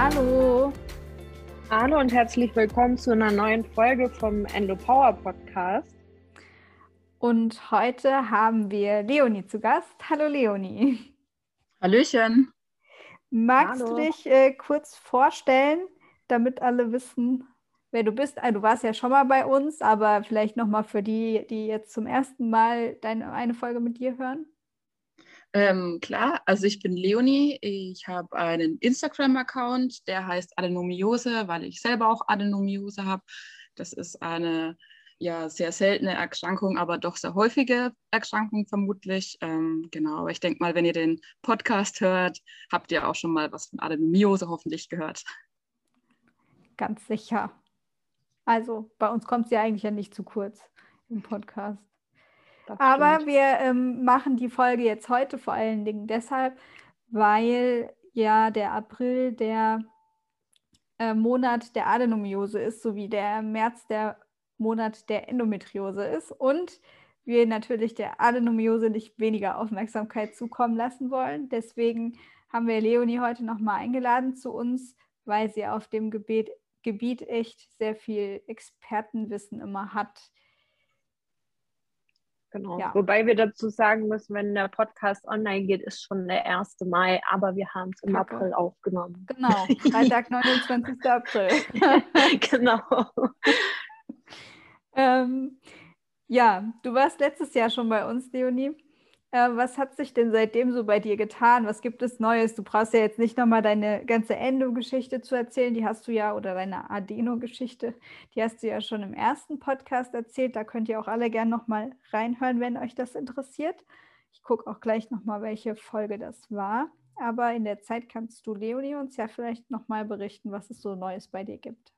Hallo. Hallo und herzlich willkommen zu einer neuen Folge vom Endo Power Podcast. Und heute haben wir Leonie zu Gast. Hallo Leonie. Hallöchen. Magst Hallo. du dich äh, kurz vorstellen, damit alle wissen, wer du bist? Also, du warst ja schon mal bei uns, aber vielleicht nochmal für die, die jetzt zum ersten Mal deine, eine Folge mit dir hören. Ähm, klar, also ich bin Leonie. Ich habe einen Instagram-Account, der heißt Adenomiose, weil ich selber auch Adenomiose habe. Das ist eine ja, sehr seltene Erkrankung, aber doch sehr häufige Erkrankung vermutlich. Ähm, genau, aber ich denke mal, wenn ihr den Podcast hört, habt ihr auch schon mal was von Adenomiose hoffentlich gehört. Ganz sicher. Also bei uns kommt sie eigentlich ja nicht zu kurz im Podcast. Aber wir ähm, machen die Folge jetzt heute vor allen Dingen deshalb, weil ja der April der äh, Monat der Adenomiose ist, sowie der März der Monat der Endometriose ist und wir natürlich der Adenomiose nicht weniger Aufmerksamkeit zukommen lassen wollen. Deswegen haben wir Leonie heute nochmal eingeladen zu uns, weil sie auf dem Gebiet, Gebiet echt sehr viel Expertenwissen immer hat. Genau. Ja. Wobei wir dazu sagen müssen, wenn der Podcast online geht, ist schon der 1. Mai, aber wir haben es im Kacke. April aufgenommen. Genau, Freitag, 29. April. genau. ähm, ja, du warst letztes Jahr schon bei uns, Leonie. Äh, was hat sich denn seitdem so bei dir getan? Was gibt es Neues? Du brauchst ja jetzt nicht nochmal deine ganze Endo-Geschichte zu erzählen, die hast du ja, oder deine Adeno-Geschichte, die hast du ja schon im ersten Podcast erzählt. Da könnt ihr auch alle gerne nochmal reinhören, wenn euch das interessiert. Ich gucke auch gleich nochmal, welche Folge das war. Aber in der Zeit kannst du, Leonie, uns ja vielleicht nochmal berichten, was es so Neues bei dir gibt.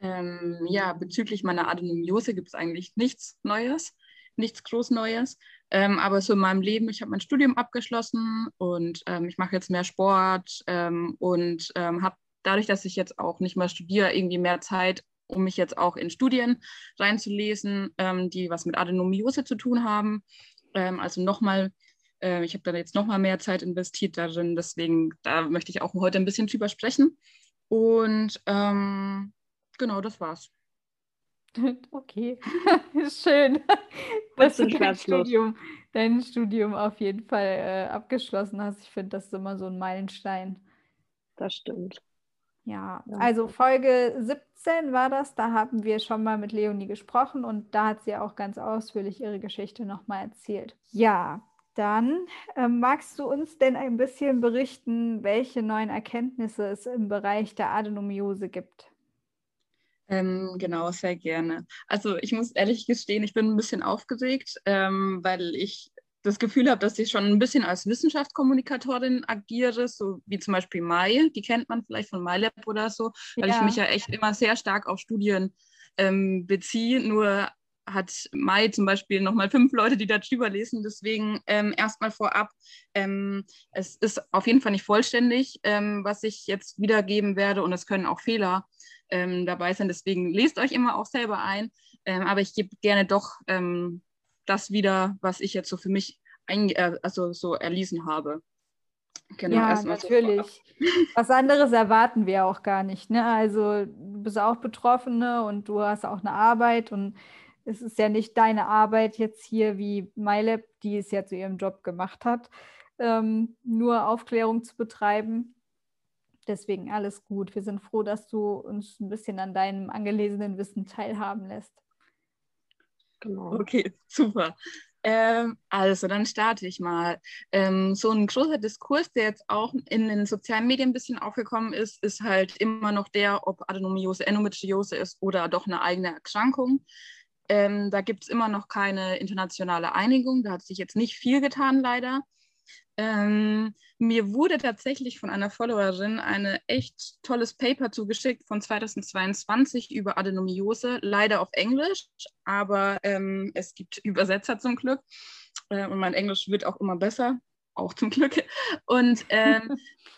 Ähm, ja, bezüglich meiner Adenomiose gibt es eigentlich nichts Neues nichts groß Neues. Ähm, aber so in meinem Leben, ich habe mein Studium abgeschlossen und ähm, ich mache jetzt mehr Sport ähm, und ähm, habe dadurch, dass ich jetzt auch nicht mehr studiere, irgendwie mehr Zeit, um mich jetzt auch in Studien reinzulesen, ähm, die was mit Adenomiose zu tun haben. Ähm, also nochmal, äh, ich habe da jetzt nochmal mehr Zeit investiert darin, deswegen da möchte ich auch heute ein bisschen drüber sprechen. Und genau, das war's. Okay, schön. Dass du dein Studium, dein Studium auf jeden Fall äh, abgeschlossen hast. Ich finde, das ist immer so ein Meilenstein. Das stimmt. Ja, ja, also Folge 17 war das. Da haben wir schon mal mit Leonie gesprochen und da hat sie auch ganz ausführlich ihre Geschichte nochmal erzählt. Ja, dann äh, magst du uns denn ein bisschen berichten, welche neuen Erkenntnisse es im Bereich der Adenomiose gibt? Ähm, genau, sehr gerne. Also ich muss ehrlich gestehen, ich bin ein bisschen aufgeregt, ähm, weil ich das Gefühl habe, dass ich schon ein bisschen als Wissenschaftskommunikatorin agiere, so wie zum Beispiel Mai, die kennt man vielleicht von MyLab oder so, weil ja. ich mich ja echt immer sehr stark auf Studien ähm, beziehe. Nur hat Mai zum Beispiel nochmal fünf Leute, die da drüber lesen. Deswegen ähm, erstmal vorab, ähm, es ist auf jeden Fall nicht vollständig, ähm, was ich jetzt wiedergeben werde und es können auch Fehler ähm, dabei sein. Deswegen lest euch immer auch selber ein. Ähm, aber ich gebe gerne doch ähm, das wieder, was ich jetzt so für mich äh, also so erlesen habe. Genau, ja, natürlich. Was anderes erwarten wir auch gar nicht. Ne? Also du bist auch Betroffene und du hast auch eine Arbeit und es ist ja nicht deine Arbeit jetzt hier wie MyLab, die es ja zu ihrem Job gemacht hat, ähm, nur Aufklärung zu betreiben. Deswegen alles gut. Wir sind froh, dass du uns ein bisschen an deinem angelesenen Wissen teilhaben lässt. Genau. Okay, super. Ähm, also, dann starte ich mal. Ähm, so ein großer Diskurs, der jetzt auch in den sozialen Medien ein bisschen aufgekommen ist, ist halt immer noch der, ob Adenomiose Endometriose ist oder doch eine eigene Erkrankung. Ähm, da gibt es immer noch keine internationale Einigung. Da hat sich jetzt nicht viel getan, leider. Ähm, mir wurde tatsächlich von einer Followerin ein echt tolles Paper zugeschickt von 2022 über Adenomiose, leider auf Englisch, aber ähm, es gibt Übersetzer zum Glück äh, und mein Englisch wird auch immer besser, auch zum Glück. Und ähm,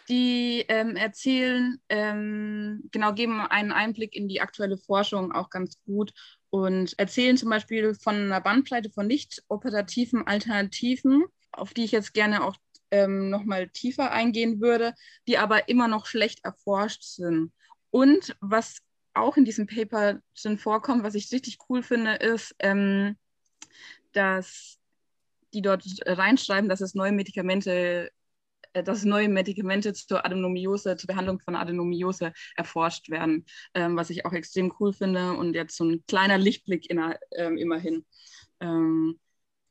die ähm, erzählen, ähm, genau, geben einen Einblick in die aktuelle Forschung auch ganz gut und erzählen zum Beispiel von einer Bandbreite von nicht operativen Alternativen, auf die ich jetzt gerne auch ähm, nochmal tiefer eingehen würde, die aber immer noch schlecht erforscht sind. Und was auch in diesem Paper schon vorkommt, was ich richtig cool finde, ist, ähm, dass die dort reinschreiben, dass es neue Medikamente, äh, dass neue Medikamente zur Adenomiose, zur Behandlung von Adenomiose erforscht werden, ähm, was ich auch extrem cool finde und jetzt so ein kleiner Lichtblick in, ähm, immerhin. Ähm,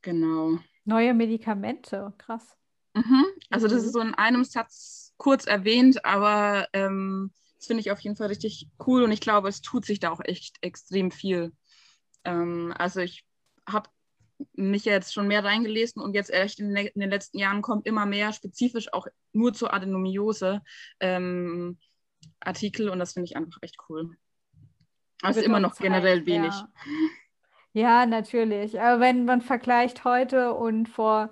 genau. Neue Medikamente, krass. Mhm. Also das ist so in einem Satz kurz erwähnt, aber ähm, das finde ich auf jeden Fall richtig cool und ich glaube, es tut sich da auch echt extrem viel. Ähm, also ich habe mich jetzt schon mehr reingelesen und jetzt echt in, in, den letzten Jahren kommt immer mehr spezifisch auch nur zur Adenomiose ähm, Artikel und das finde ich einfach echt cool. Also immer noch Zeit, generell wenig. Ja. Ja, natürlich. Aber wenn man vergleicht heute und vor,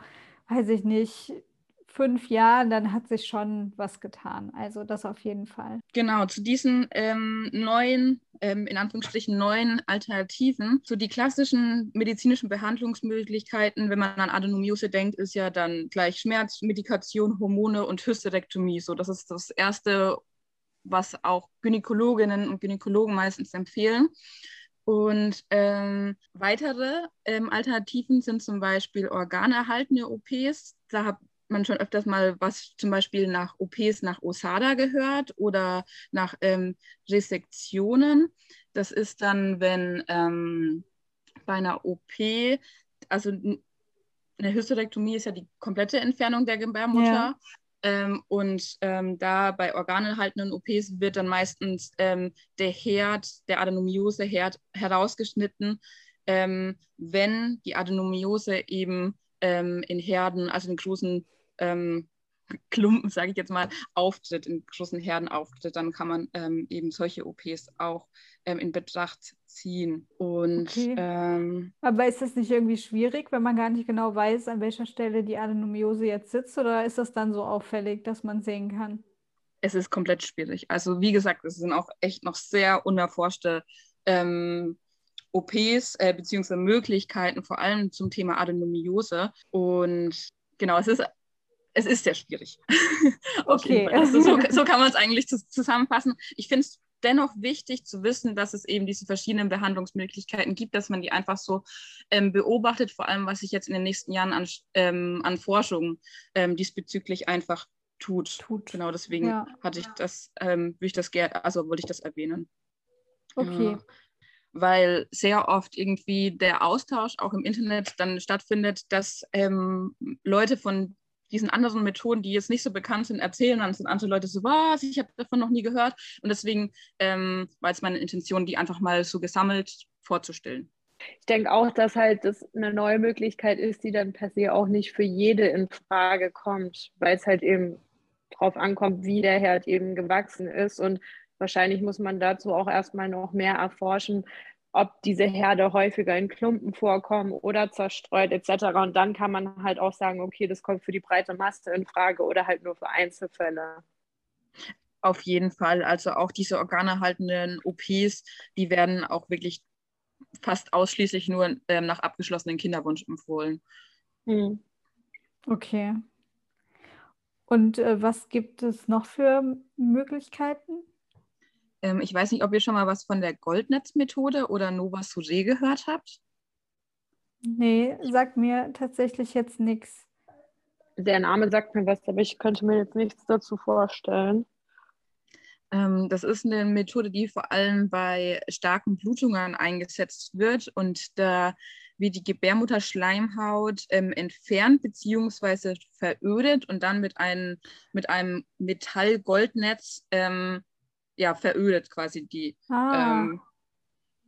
weiß ich nicht, fünf Jahren, dann hat sich schon was getan. Also das auf jeden Fall. Genau, zu diesen ähm, neuen, ähm, in Anführungsstrichen neuen Alternativen, zu die klassischen medizinischen Behandlungsmöglichkeiten, wenn man an Adenomiose denkt, ist ja dann gleich Schmerz, Medikation, Hormone und Hysterektomie. So, das ist das Erste, was auch Gynäkologinnen und Gynäkologen meistens empfehlen. Und ähm, weitere ähm, Alternativen sind zum Beispiel organerhaltene OPs. Da habe man schon öfters mal was zum Beispiel nach OPs nach Osada gehört oder nach ähm, Resektionen. Das ist dann, wenn ähm, bei einer OP, also eine Hysterektomie ist ja die komplette Entfernung der Gebärmutter. Ja. Ähm, und ähm, da bei organerhaltenen OPs wird dann meistens ähm, der Herd, der Adenomiose-Herd herausgeschnitten, ähm, wenn die Adenomiose eben ähm, in Herden, also in großen Klumpen, sage ich jetzt mal, auftritt, in großen Herden auftritt, dann kann man ähm, eben solche OPs auch ähm, in Betracht ziehen. Und, okay. ähm, Aber ist das nicht irgendwie schwierig, wenn man gar nicht genau weiß, an welcher Stelle die Adenomiose jetzt sitzt, oder ist das dann so auffällig, dass man sehen kann? Es ist komplett schwierig. Also wie gesagt, es sind auch echt noch sehr unerforschte ähm, OPs äh, beziehungsweise Möglichkeiten, vor allem zum Thema Adenomiose. Und genau, es ist es ist sehr schwierig. okay. Also so, so, kann man es eigentlich zusammenfassen. Ich finde es dennoch wichtig zu wissen, dass es eben diese verschiedenen Behandlungsmöglichkeiten gibt, dass man die einfach so ähm, beobachtet, vor allem was sich jetzt in den nächsten Jahren an, ähm, an Forschung ähm, diesbezüglich einfach tut. tut. Genau, deswegen ja. hatte ich das, ähm, ich das gerne, also wollte ich das erwähnen. Okay. Ja weil sehr oft irgendwie der Austausch auch im Internet dann stattfindet, dass ähm, Leute von diesen anderen Methoden, die jetzt nicht so bekannt sind, erzählen. Dann sind andere Leute so, was, ich habe davon noch nie gehört. Und deswegen ähm, war es meine Intention, die einfach mal so gesammelt vorzustellen. Ich denke auch, dass halt das eine neue Möglichkeit ist, die dann per se auch nicht für jede in Frage kommt, weil es halt eben drauf ankommt, wie der Herd eben gewachsen ist. Und wahrscheinlich muss man dazu auch erstmal noch mehr erforschen, ob diese Herde häufiger in Klumpen vorkommen oder zerstreut etc. Und dann kann man halt auch sagen, okay, das kommt für die breite Masse in Frage oder halt nur für Einzelfälle. Auf jeden Fall. Also auch diese organerhaltenden OPs, die werden auch wirklich fast ausschließlich nur ähm, nach abgeschlossenen Kinderwunsch empfohlen. Hm. Okay. Und äh, was gibt es noch für Möglichkeiten? Ähm, ich weiß nicht, ob ihr schon mal was von der Goldnetzmethode oder Nova Suge gehört habt. Nee, sagt mir tatsächlich jetzt nichts. Der Name sagt mir was, aber ich könnte mir jetzt nichts dazu vorstellen. Ähm, das ist eine Methode, die vor allem bei starken Blutungen eingesetzt wird und da wird die Gebärmutterschleimhaut ähm, entfernt bzw. verödet und dann mit einem, mit einem Metall-Goldnetz ähm, ja, verödet quasi die, ah. ähm,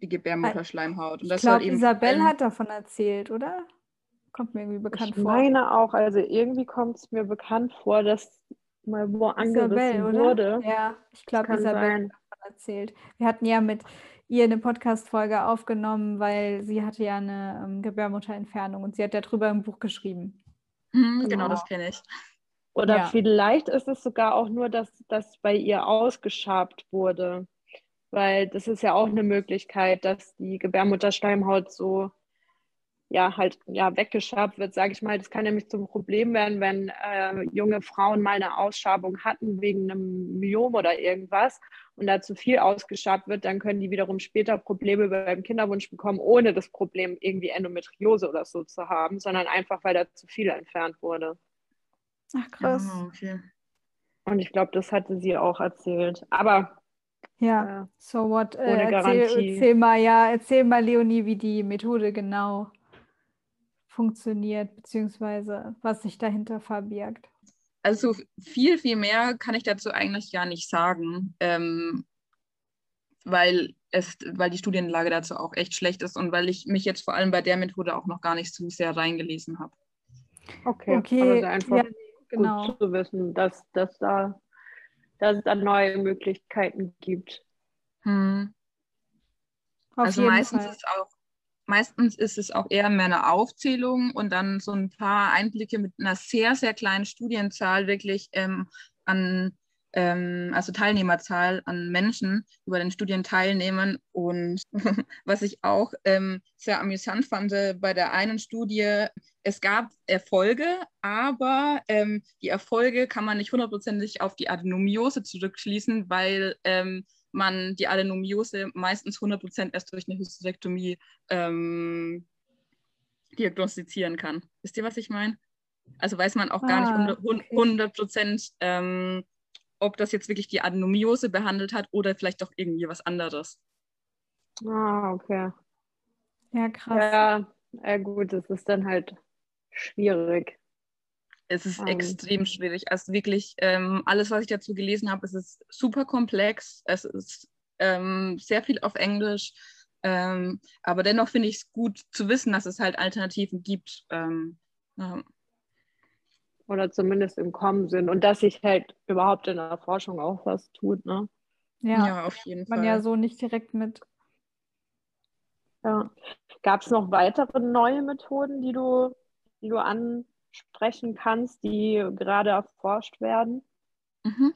die Gebärmutterschleimhaut. Und das ich glaube, Isabel hat davon erzählt, oder? Kommt mir irgendwie bekannt ich vor. Ich meine auch, also irgendwie kommt es mir bekannt vor, dass mal wo angerissen Isabel, wurde. Ja, ich glaube, Isabel hat davon erzählt. Wir hatten ja mit ihr eine Podcast-Folge aufgenommen, weil sie hatte ja eine ähm, Gebärmutterentfernung und sie hat darüber ein Buch geschrieben. Mhm, genau. genau, das kenne ich. Oder ja. vielleicht ist es sogar auch nur, dass das bei ihr ausgeschabt wurde. Weil das ist ja auch eine Möglichkeit, dass die Gebärmutterschleimhaut so ja halt ja weggeschabt wird, sage ich mal. Das kann nämlich zum Problem werden, wenn äh, junge Frauen mal eine Ausschabung hatten wegen einem Myom oder irgendwas und da zu viel ausgeschabt wird, dann können die wiederum später Probleme beim Kinderwunsch bekommen, ohne das Problem irgendwie Endometriose oder so zu haben, sondern einfach, weil da zu viel entfernt wurde. Ach krass. Oh, okay. Und ich glaube, das hatte sie auch erzählt. Aber ja, äh, so what? Äh, erzähl, erzähl, mal, ja, erzähl mal, Leonie, wie die Methode genau funktioniert, beziehungsweise was sich dahinter verbirgt. Also viel, viel mehr kann ich dazu eigentlich gar nicht sagen, ähm, weil, es, weil die Studienlage dazu auch echt schlecht ist und weil ich mich jetzt vor allem bei der Methode auch noch gar nicht so sehr reingelesen habe. Okay, okay. Aber einfach ja, genau. gut zu wissen, dass, dass, da, dass es da neue Möglichkeiten gibt. Hm. also meistens Fall. ist es auch meistens ist es auch eher mehr eine Aufzählung und dann so ein paar Einblicke mit einer sehr, sehr kleinen Studienzahl wirklich ähm, an, ähm, also Teilnehmerzahl an Menschen, die bei den Studien teilnehmen. Und was ich auch ähm, sehr amüsant fand bei der einen Studie, es gab Erfolge, aber ähm, die Erfolge kann man nicht hundertprozentig auf die Adenomiose zurückschließen, weil ähm, man die Adenomiose meistens 100% erst durch eine Hysterektomie ähm, diagnostizieren kann. Wisst ihr, was ich meine? Also weiß man auch ah, gar nicht 100, ah, okay. ähm, ob das jetzt wirklich die Adenomiose behandelt hat oder vielleicht doch irgendwie was anderes. Ah, okay. Ja, krass. Ja, ja gut, das ist dann halt schwierig. Es ist um. extrem schwierig. Also wirklich, ähm, alles, was ich dazu gelesen habe, es ist super komplex. Es ist ähm, sehr viel auf Englisch. Ähm, aber dennoch finde ich es gut zu wissen, dass es halt Alternativen gibt. Ähm, ja. Oder zumindest im Kommen sind. Und dass sich halt überhaupt in der Forschung auch was tut, ne? Ja, ja auf jeden man Fall. Man ja so nicht direkt mit. Ja. Gab es noch weitere neue Methoden, die du, die du an sprechen kannst, die gerade erforscht werden? Mhm.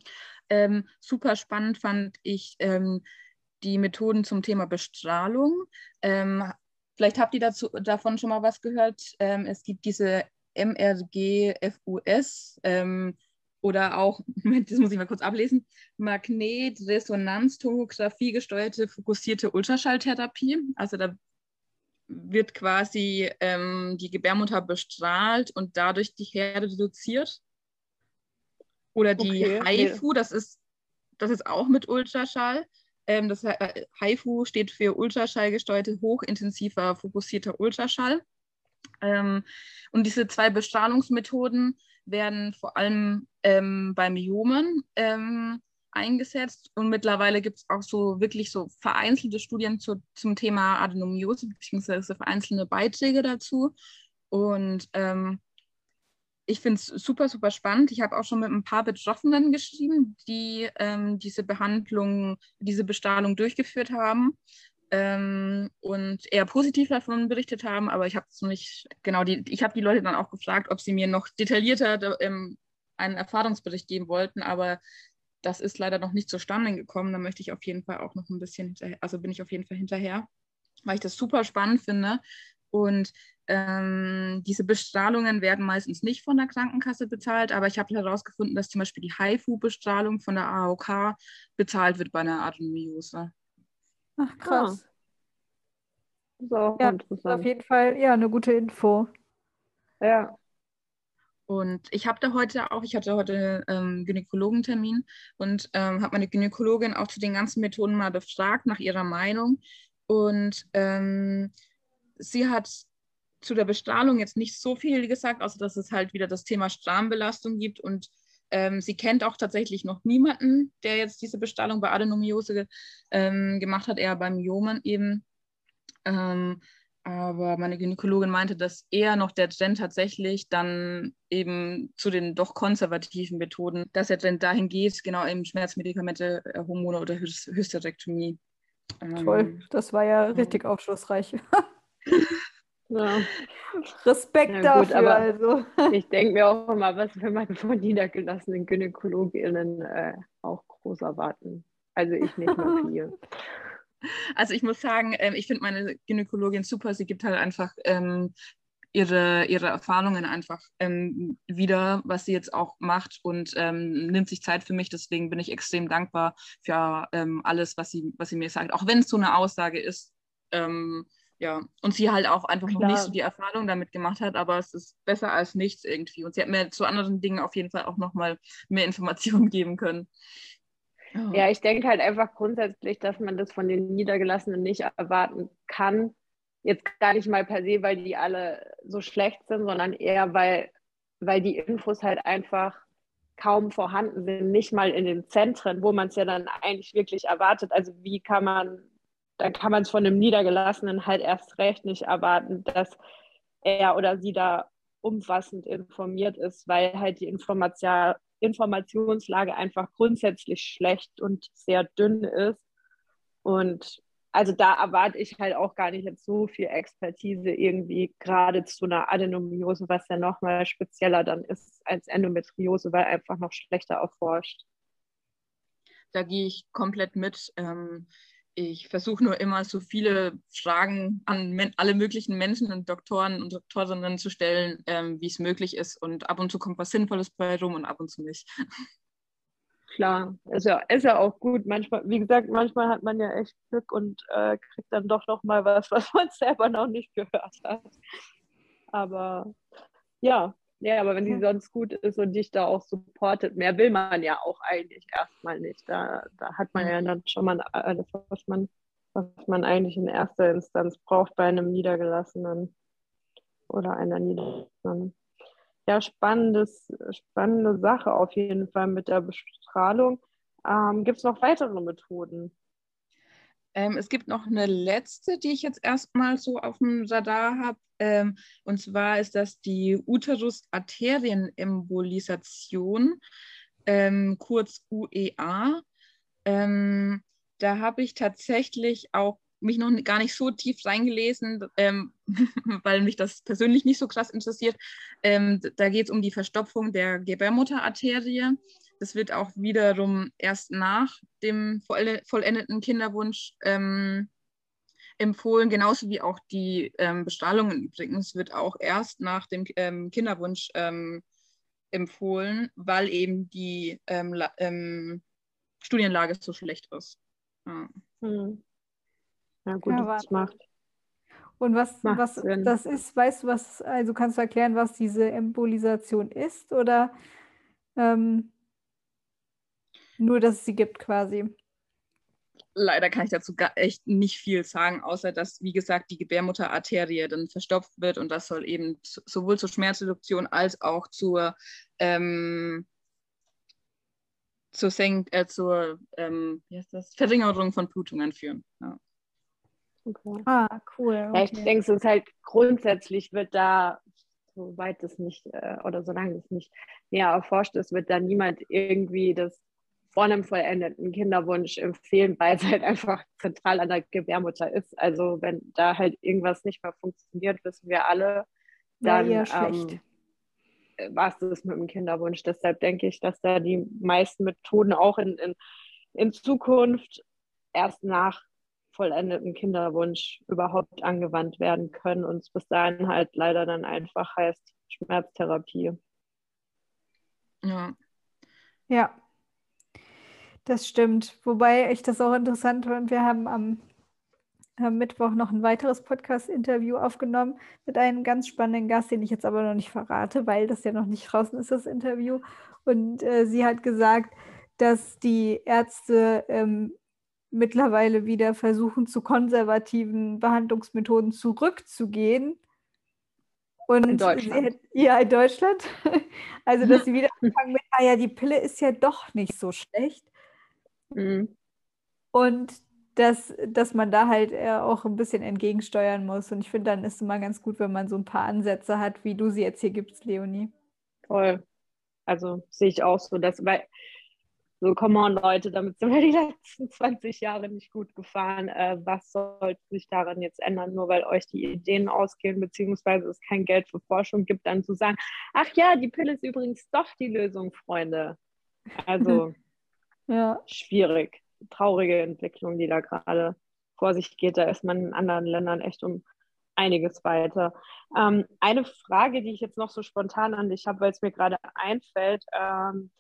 Ähm, super spannend fand ich ähm, die Methoden zum Thema Bestrahlung. Ähm, vielleicht habt ihr dazu, davon schon mal was gehört. Ähm, es gibt diese MRG-FUS ähm, oder auch, das muss ich mal kurz ablesen, Magnetresonanztomographie gesteuerte fokussierte Ultraschalltherapie. Also da wird quasi ähm, die Gebärmutter bestrahlt und dadurch die Herde reduziert. Oder die okay, HIFU, das ist, das ist auch mit Ultraschall. Ähm, das äh, HIFU steht für ultraschallgesteuerte, hochintensiver, fokussierter Ultraschall. Ähm, und diese zwei Bestrahlungsmethoden werden vor allem ähm, bei Myomen ähm, eingesetzt. Und mittlerweile gibt es auch so wirklich so vereinzelte Studien zu, zum Thema Adenomiose beziehungsweise vereinzelte Beiträge dazu. Und ähm, ich finde es super, super spannend. Ich habe auch schon mit ein paar Betroffenen geschrieben, die ähm, diese Behandlung, diese Bestrahlung durchgeführt haben ähm, und eher positiv davon berichtet haben, aber ich habe nicht, genau, die, ich habe die Leute dann auch gefragt, ob sie mir noch detaillierter ähm, einen Erfahrungsbericht geben wollten, aber das ist leider noch nicht zustande gekommen. Da möchte ich auf jeden Fall auch noch ein bisschen hinterher, also bin ich auf jeden Fall hinterher, weil ich das super spannend finde. Und ähm, diese Bestrahlungen werden meistens nicht von der Krankenkasse bezahlt, aber ich habe herausgefunden, dass zum Beispiel die HIFU-Bestrahlung von der AOK bezahlt wird bei einer Adenomiose. Ach krass. Ja. ja, interessant. auf jeden Fall ja eine gute Info. Ja. Und ich habe da heute auch, ich hatte heute ähm, Gynäkologentermin und ähm, habe meine Gynäkologin auch zu den ganzen Methoden mal befragt nach ihrer Meinung. Und ähm, sie hat zu der Bestrahlung jetzt nicht so viel gesagt, außer dass es halt wieder das Thema Strahlenbelastung gibt. Und ähm, sie kennt auch tatsächlich noch niemanden, der jetzt diese Bestrahlung bei Adenomiose ähm, gemacht hat, eher beim Myomen eben. Aber meine Gynäkologin meinte, dass eher noch der Trend tatsächlich dann eben zu den doch konservativen Methoden, dass der Trend dahin geht, genau eben Schmerzmedikamente, äh, Hormone oder Hysterektomie. Toll, ähm, das war ja richtig aufschlussreich. ja. Respekt ja, gut, dafür. also. Ich denke mir auch immer, was will man von niedergelassenen GynäkologInnen äh, auch groß erwarten. Also ich nicht mehr viel. Also ich muss sagen, ähm, ich finde meine Gynäkologin super. Sie gibt halt einfach ähm, ihre, ihre Erfahrungen einfach ähm, wieder, was sie jetzt auch macht und ähm, nimmt sich Zeit für mich. Deswegen bin ich extrem dankbar für ähm, alles, was sie, was sie mir sagt. Auch wenn es so eine Aussage ist, ähm, ja, und sie halt auch einfach Klar. noch nicht so die Erfahrung damit gemacht hat, aber es ist besser als nichts irgendwie. Und sie hat mir zu anderen Dingen auf jeden Fall auch nochmal mehr Informationen geben können. Oh. Ja, ich denke halt einfach grundsätzlich, dass man das von den Niedergelassenen nicht erwarten kann. Jetzt gar nicht mal per se, weil die alle so schlecht sind, sondern eher, weil, weil die Infos halt einfach kaum vorhanden sind, nicht mal in den Zentren, wo man es ja dann eigentlich wirklich erwartet. Also wie kann man dann kann man es von einem Niedergelassenen halt erst recht nicht erwarten, dass er oder sie da umfassend informiert ist, weil halt die Information, Informationslage einfach grundsätzlich schlecht und sehr dünn ist. Und also da erwarte ich halt auch gar nicht jetzt so viel Expertise irgendwie gerade zu einer Adenomiose, was ja nochmal spezieller dann ist als Endometriose, weil einfach noch schlechter erforscht. Da gehe ich komplett mit. Ähm, ich versuche nur immer so viele Fragen an alle möglichen Menschen und Doktoren und Doktorinnen zu stellen, ähm, wie es möglich ist. Und ab und zu kommt was Sinnvolles bei rum und ab und zu nicht. Klar, ist ja, ist ja auch gut. Manchmal, wie gesagt, manchmal hat man ja echt Glück und äh, kriegt dann doch noch mal was, was man selber noch nicht gehört hat. Aber ja, ja, aber wenn sie sonst gut ist und dich da auch supportet, mehr will man ja auch eigentlich erstmal nicht. Da, da hat man ja dann schon mal alles, was man, was man eigentlich in erster Instanz braucht bei einem Niedergelassenen oder einer Niedergelassenen. Ja, spannendes, spannende Sache auf jeden Fall mit der Bestrahlung. Ähm, Gibt es noch weitere Methoden? Ähm, es gibt noch eine letzte, die ich jetzt erstmal so auf dem Radar habe. Ähm, und zwar ist das die Uterus-Arterienembolisation, ähm, kurz UEA. Ähm, da habe ich tatsächlich auch mich noch gar nicht so tief reingelesen, ähm, weil mich das persönlich nicht so krass interessiert. Ähm, da geht es um die Verstopfung der Gebärmutterarterie. Das wird auch wiederum erst nach dem vollendeten Kinderwunsch ähm, empfohlen, genauso wie auch die ähm, Bestrahlungen übrigens wird auch erst nach dem ähm, Kinderwunsch ähm, empfohlen, weil eben die ähm, ähm, Studienlage so schlecht ist. Ja, hm. ja gut, ja, das macht. Und was, was das ist, weißt du, was, also kannst du erklären, was diese Embolisation ist oder ähm, nur, dass es sie gibt quasi. Leider kann ich dazu gar echt nicht viel sagen, außer dass, wie gesagt, die Gebärmutterarterie dann verstopft wird und das soll eben sowohl zur Schmerzreduktion als auch zur, ähm, zur, Senk äh, zur ähm, wie heißt das? Verringerung von Blutungen führen. Ja. Okay. Ah, cool. Okay. Ja, ich denke, es ist halt grundsätzlich wird da, soweit es nicht äh, oder solange es nicht näher erforscht ist, wird da niemand irgendwie das vor einem vollendeten Kinderwunsch empfehlen, weil es halt einfach zentral an der Gebärmutter ist. Also wenn da halt irgendwas nicht mehr funktioniert, wissen wir alle, dann ja, ähm, war es das mit dem Kinderwunsch. Deshalb denke ich, dass da die meisten Methoden auch in, in, in Zukunft erst nach vollendeten Kinderwunsch überhaupt angewandt werden können und es bis dahin halt leider dann einfach heißt Schmerztherapie. Ja. Ja, das stimmt. Wobei ich das auch interessant fand. Wir haben am, am Mittwoch noch ein weiteres Podcast-Interview aufgenommen mit einem ganz spannenden Gast, den ich jetzt aber noch nicht verrate, weil das ja noch nicht draußen ist, das Interview. Und äh, sie hat gesagt, dass die Ärzte ähm, mittlerweile wieder versuchen, zu konservativen Behandlungsmethoden zurückzugehen. Und in Deutschland. Ja, in Deutschland. Also, dass sie wieder anfangen mit, ah ja, die Pille ist ja doch nicht so schlecht. Mhm. Und dass, dass man da halt auch ein bisschen entgegensteuern muss. Und ich finde, dann ist es immer ganz gut, wenn man so ein paar Ansätze hat, wie du sie jetzt hier gibst, Leonie. Voll. Also sehe ich auch so, dass, weil so, come on, Leute, damit sind wir die letzten 20 Jahre nicht gut gefahren. Äh, was soll sich daran jetzt ändern, nur weil euch die Ideen ausgehen, beziehungsweise es kein Geld für Forschung gibt, dann zu sagen, ach ja, die Pille ist übrigens doch die Lösung, Freunde. Also Ja. Schwierig. Traurige Entwicklung, die da gerade vor sich geht. Da ist man in anderen Ländern echt um einiges weiter. Ähm, eine Frage, die ich jetzt noch so spontan an dich habe, weil es mir gerade einfällt. Ähm,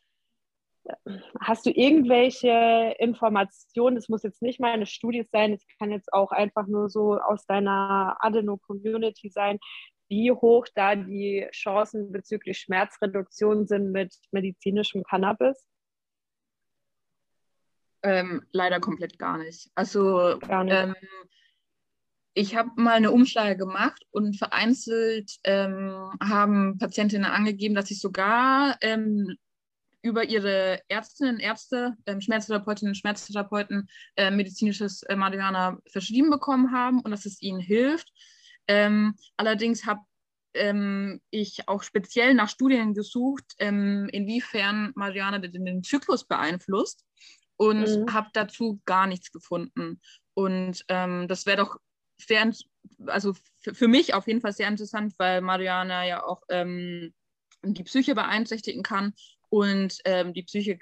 hast du irgendwelche Informationen? Es muss jetzt nicht mal eine Studie sein, es kann jetzt auch einfach nur so aus deiner Adeno-Community sein, wie hoch da die Chancen bezüglich Schmerzreduktion sind mit medizinischem Cannabis? Ähm, leider komplett gar nicht. Also gar nicht. Ähm, ich habe mal eine Umschlage gemacht und vereinzelt ähm, haben Patientinnen angegeben, dass sie sogar ähm, über ihre Ärztinnen, Ärzte, ähm, Schmerztherapeutinnen, Schmerztherapeuten äh, medizinisches äh, Marihuana verschrieben bekommen haben und dass es ihnen hilft. Ähm, allerdings habe ich auch speziell nach Studien gesucht, inwiefern Marihuana den Zyklus beeinflusst und mhm. habe dazu gar nichts gefunden. Und ähm, das wäre doch sehr, also für mich auf jeden Fall sehr interessant, weil Mariana ja auch ähm, die Psyche beeinträchtigen kann und ähm, die Psyche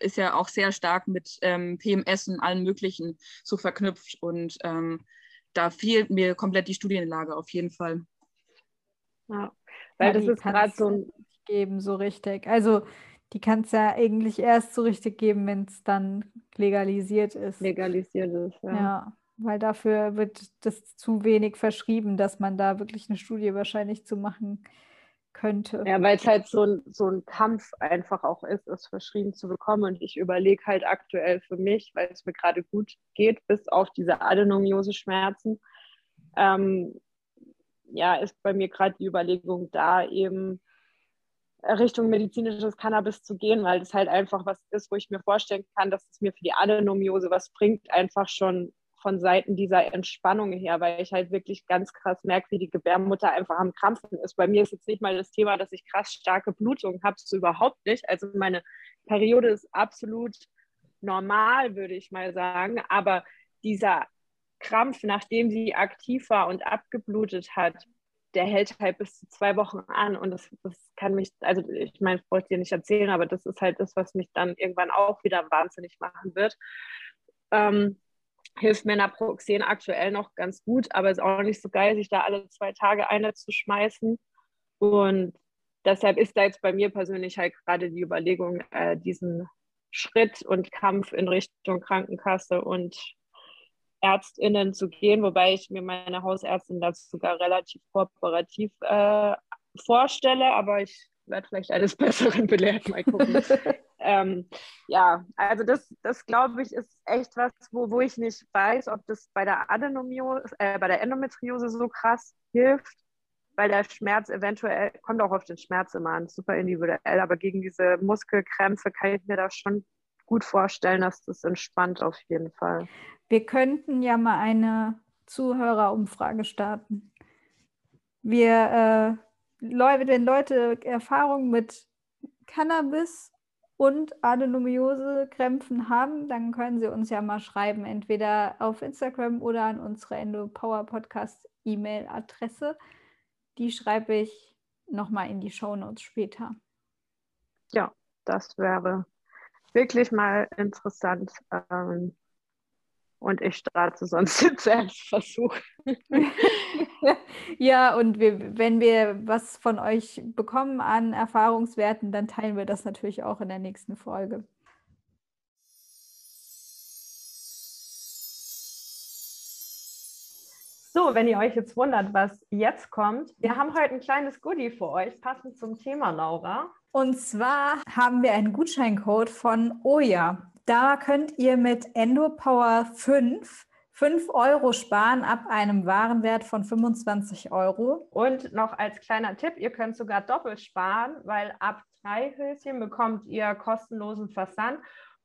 ist ja auch sehr stark mit ähm, PMS und allem Möglichen so verknüpft und ähm, da fehlt mir komplett die Studienlage auf jeden Fall. Ja, weil ja, das ist gerade so ein geben so richtig. Also die kann es ja eigentlich erst so richtig geben, wenn es dann legalisiert ist. Legalisiert ist, ja. ja weil dafür wird das zu wenig verschrieben, dass man da wirklich eine Studie wahrscheinlich zu machen könnte. Ja, weil es halt so ein, so ein Kampf einfach auch ist, es verschrieben zu bekommen. Und ich überlege halt aktuell für mich, weil es mir gerade gut geht, bis auf diese Adenomiose-Schmerzen, ähm, ja, ist bei mir gerade die Überlegung da, eben Richtung medizinisches Cannabis zu gehen, weil das halt einfach was ist, wo ich mir vorstellen kann, dass es mir für die Adenomiose was bringt, einfach schon von Seiten dieser Entspannung her, weil ich halt wirklich ganz krass merke, wie die Gebärmutter einfach am Krampfen ist. Bei mir ist jetzt nicht mal das Thema, dass ich krass starke Blutung habe, so überhaupt nicht. Also meine Periode ist absolut normal, würde ich mal sagen, aber dieser Krampf, nachdem sie aktiv war und abgeblutet hat, der hält halt bis zu zwei Wochen an und das, das kann mich, also ich meine, ich wollte dir nicht erzählen, aber das ist halt das, was mich dann irgendwann auch wieder wahnsinnig machen wird. Ähm, hilft mir Naproxen aktuell noch ganz gut, aber ist auch nicht so geil, sich da alle zwei Tage eine zu schmeißen. Und deshalb ist da jetzt bei mir persönlich halt gerade die Überlegung, äh, diesen Schritt und Kampf in Richtung Krankenkasse und ÄrztInnen zu gehen, wobei ich mir meine Hausärztin das sogar relativ kooperativ äh, vorstelle, aber ich werde vielleicht eines Besseren belehrt, mal gucken. ähm, ja, also das, das glaube ich, ist echt was, wo, wo ich nicht weiß, ob das bei der Adenomiose, äh, bei der Endometriose so krass hilft, weil der Schmerz eventuell, kommt auch auf den Schmerz immer an, super individuell, aber gegen diese Muskelkrämpfe kann ich mir das schon gut vorstellen, dass das entspannt auf jeden Fall. Wir könnten ja mal eine Zuhörerumfrage starten. Wir, äh, wenn Leute Erfahrung mit Cannabis und Adenomiose-Krämpfen haben, dann können Sie uns ja mal schreiben, entweder auf Instagram oder an unsere Endopower Podcast E-Mail-Adresse. Die schreibe ich nochmal in die Show Notes später. Ja, das wäre wirklich mal interessant. Ähm, und ich starte sonst den Selbstversuch. ja, und wir, wenn wir was von euch bekommen an Erfahrungswerten, dann teilen wir das natürlich auch in der nächsten Folge. So, wenn ihr euch jetzt wundert, was jetzt kommt, wir haben heute ein kleines Goodie für euch, passend zum Thema, Laura. Und zwar haben wir einen Gutscheincode von Oja. Da könnt ihr mit EndoPower 5 5 Euro sparen ab einem Warenwert von 25 Euro. Und noch als kleiner Tipp, ihr könnt sogar doppelt sparen, weil ab drei Höschen bekommt ihr kostenlosen Versand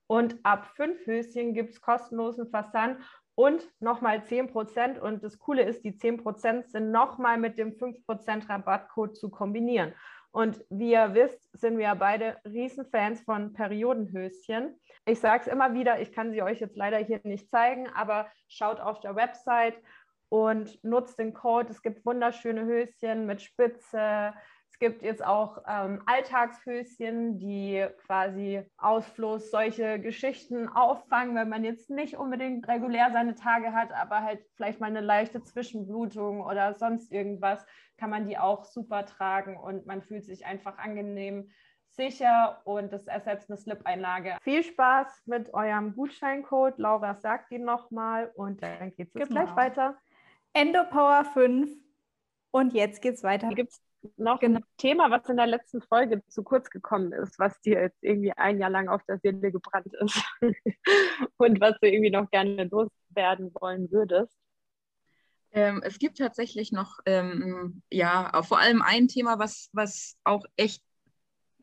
und ab fünf Höschen gibt es kostenlosen Versand und nochmal 10%. Und das Coole ist, die 10% sind nochmal mit dem 5% Rabattcode zu kombinieren. Und wie ihr wisst, sind wir beide Riesenfans von Periodenhöschen. Ich sage es immer wieder, ich kann sie euch jetzt leider hier nicht zeigen, aber schaut auf der Website und nutzt den Code. Es gibt wunderschöne Höschen mit Spitze. Es gibt jetzt auch ähm, Alltagshöschen, die quasi Ausfluss solche Geschichten auffangen, wenn man jetzt nicht unbedingt regulär seine Tage hat, aber halt vielleicht mal eine leichte Zwischenblutung oder sonst irgendwas, kann man die auch super tragen und man fühlt sich einfach angenehm sicher und das ersetzt eine Slip-Einlage. Viel Spaß mit eurem Gutscheincode. Laura sagt ihn nochmal und dann geht es genau. gleich weiter. Endopower 5 und jetzt geht es weiter. Gibt es noch genau. ein Thema, was in der letzten Folge zu kurz gekommen ist, was dir jetzt irgendwie ein Jahr lang auf der Seele gebrannt ist und was du irgendwie noch gerne loswerden wollen würdest? Ähm, es gibt tatsächlich noch, ähm, ja, vor allem ein Thema, was, was auch echt